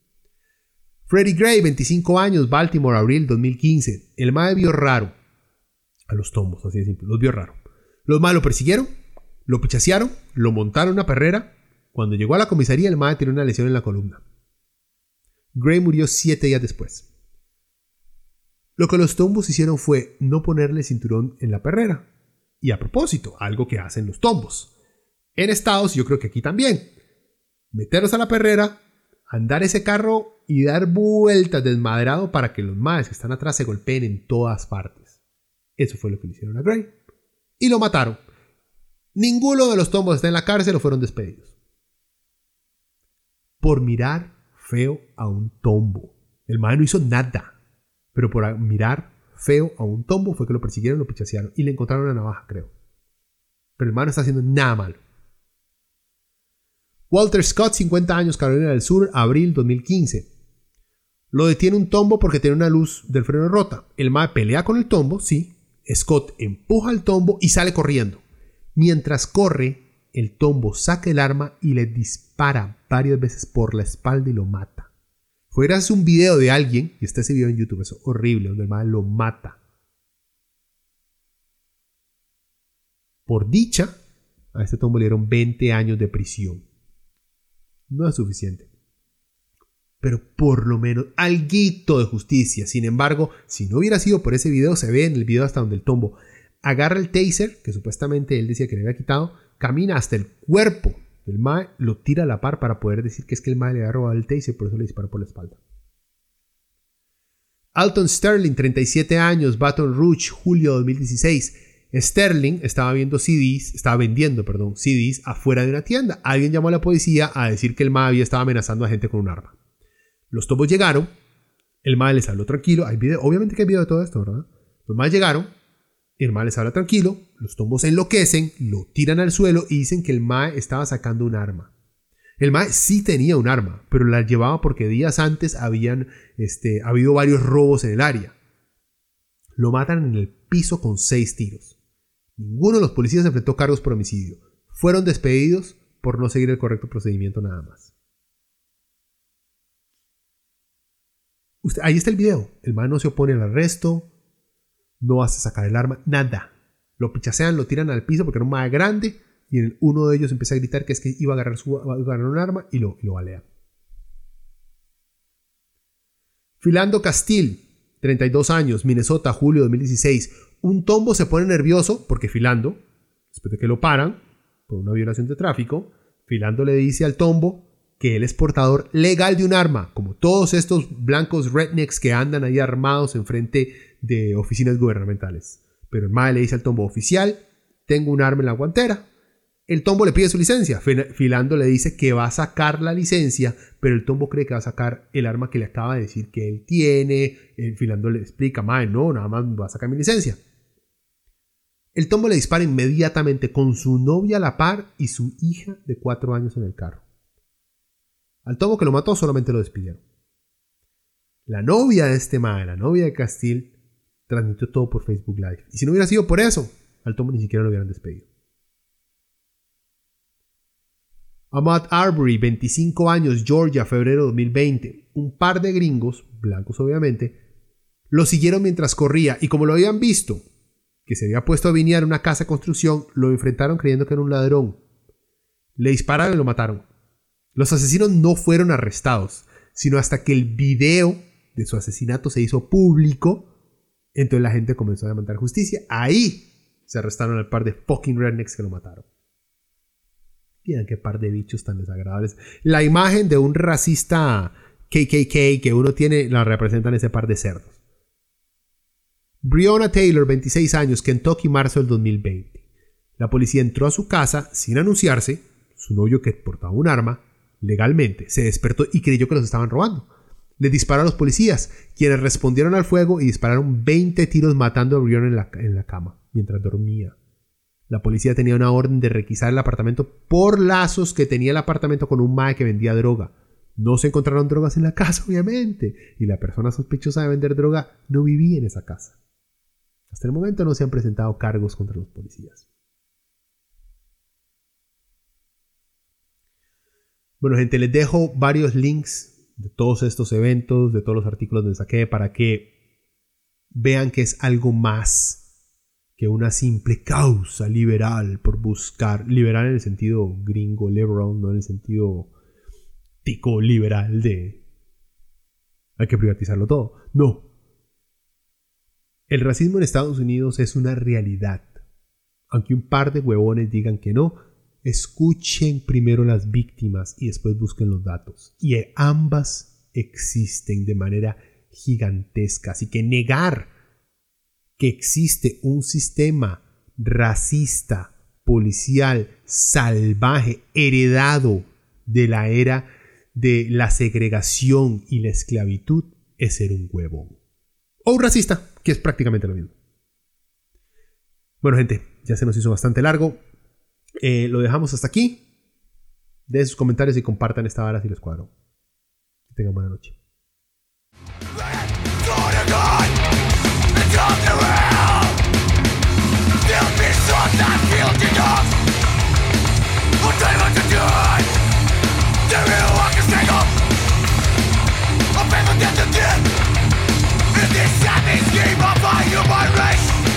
S1: Freddie Gray, 25 años, Baltimore, abril 2015. El mae vio raro a los tombos, así de simple, los vio raro. Los mae lo persiguieron, lo pichasearon, lo montaron una perrera. Cuando llegó a la comisaría, el mae tenía una lesión en la columna. Gray murió siete días después. Lo que los tombos hicieron fue no ponerle cinturón en la perrera. Y a propósito, algo que hacen los tombos. En Estados, yo creo que aquí también. Meterlos a la perrera, andar ese carro y dar vueltas desmadrado para que los maes que están atrás se golpeen en todas partes. Eso fue lo que le hicieron a Gray. Y lo mataron. Ninguno de los tombos está en la cárcel o fueron despedidos. Por mirar feo a un tombo. El mae no hizo nada. Pero por mirar feo a un tombo fue que lo persiguieron, lo pichasearon y le encontraron una navaja, creo. Pero el man no está haciendo nada malo. Walter Scott, 50 años, Carolina del Sur, abril 2015. Lo detiene un tombo porque tiene una luz del freno rota. El man pelea con el tombo, sí. Scott empuja el tombo y sale corriendo. Mientras corre, el tombo saca el arma y le dispara varias veces por la espalda y lo mata. Fue gracias un video de alguien, y está ese video en YouTube, es horrible, donde el man lo mata. Por dicha, a este tombo le dieron 20 años de prisión. No es suficiente. Pero por lo menos algo de justicia. Sin embargo, si no hubiera sido por ese video, se ve en el video hasta donde el tombo agarra el taser, que supuestamente él decía que le había quitado, camina hasta el cuerpo del Mae, lo tira a la par para poder decir que es que el Mae le había robado el taser, por eso le disparó por la espalda. Alton Sterling, 37 años, Baton Rouge, julio 2016. Sterling estaba viendo CDs, estaba vendiendo, perdón, CDs afuera de una tienda. Alguien llamó a la policía a decir que el MA había estado amenazando a gente con un arma. Los topos llegaron, el MA les habló tranquilo, hay video, obviamente que hay video de todo esto, ¿verdad? Los MA llegaron, el MA les habla tranquilo, los tombos enloquecen, lo tiran al suelo y dicen que el MAE estaba sacando un arma. El MAE sí tenía un arma, pero la llevaba porque días antes habían este, habido varios robos en el área. Lo matan en el piso con seis tiros. Ninguno de los policías enfrentó cargos por homicidio. Fueron despedidos por no seguir el correcto procedimiento nada más. ahí está el video. El man no se opone al arresto, no hace sacar el arma, nada. Lo pichasean, lo tiran al piso porque era un más grande y uno de ellos empieza a gritar que es que iba a agarrar, su, un arma y lo, lo balea. Filando Castil, 32 años, Minnesota, julio de 2016. Un tombo se pone nervioso porque Filando, después de que lo paran por una violación de tráfico, Filando le dice al tombo que él es portador legal de un arma, como todos estos blancos rednecks que andan ahí armados enfrente de oficinas gubernamentales. Pero el mae le dice al tombo oficial, tengo un arma en la guantera, el tombo le pide su licencia. Filando le dice que va a sacar la licencia, pero el tombo cree que va a sacar el arma que le acaba de decir que él tiene. Filando le explica, mae, no, nada más va a sacar mi licencia. El tombo le dispara inmediatamente con su novia a la par y su hija de cuatro años en el carro. Al tombo que lo mató solamente lo despidieron. La novia de este mae, la novia de Castil, transmitió todo por Facebook Live. Y si no hubiera sido por eso, al tombo ni siquiera lo hubieran despedido. Ahmad Arbery, 25 años, Georgia, febrero 2020. Un par de gringos, blancos obviamente, lo siguieron mientras corría y como lo habían visto, que se había puesto a vinear una casa de construcción, lo enfrentaron creyendo que era un ladrón. Le dispararon y lo mataron. Los asesinos no fueron arrestados, sino hasta que el video de su asesinato se hizo público, entonces la gente comenzó a demandar justicia. Ahí se arrestaron al par de fucking rednecks que lo mataron. Miren qué par de bichos tan desagradables. La imagen de un racista KKK que uno tiene la representan ese par de cerdos. Breonna Taylor, 26 años, Kentucky, marzo del 2020. La policía entró a su casa sin anunciarse. Su novio, que portaba un arma, legalmente, se despertó y creyó que los estaban robando. Le disparó a los policías, quienes respondieron al fuego y dispararon 20 tiros matando a Breonna en la, en la cama, mientras dormía. La policía tenía una orden de requisar el apartamento por lazos que tenía el apartamento con un mae que vendía droga. No se encontraron drogas en la casa, obviamente, y la persona sospechosa de vender droga no vivía en esa casa. Hasta el momento no se han presentado cargos contra los policías. Bueno, gente, les dejo varios links de todos estos eventos, de todos los artículos que saqué para que vean que es algo más que una simple causa liberal por buscar, liberal en el sentido gringo, liberal, no en el sentido tico liberal de hay que privatizarlo todo. No, el racismo en Estados Unidos es una realidad. Aunque un par de huevones digan que no, escuchen primero las víctimas y después busquen los datos. Y ambas existen de manera gigantesca. Así que negar que existe un sistema racista, policial, salvaje, heredado de la era de la segregación y la esclavitud es ser un huevón. O un racista, que es prácticamente lo mismo. Bueno, gente, ya se nos hizo bastante largo.
S3: Eh, lo dejamos hasta aquí. Den sus comentarios y compartan esta vara si les cuadro. Tengan buena noche. scheme of my human race.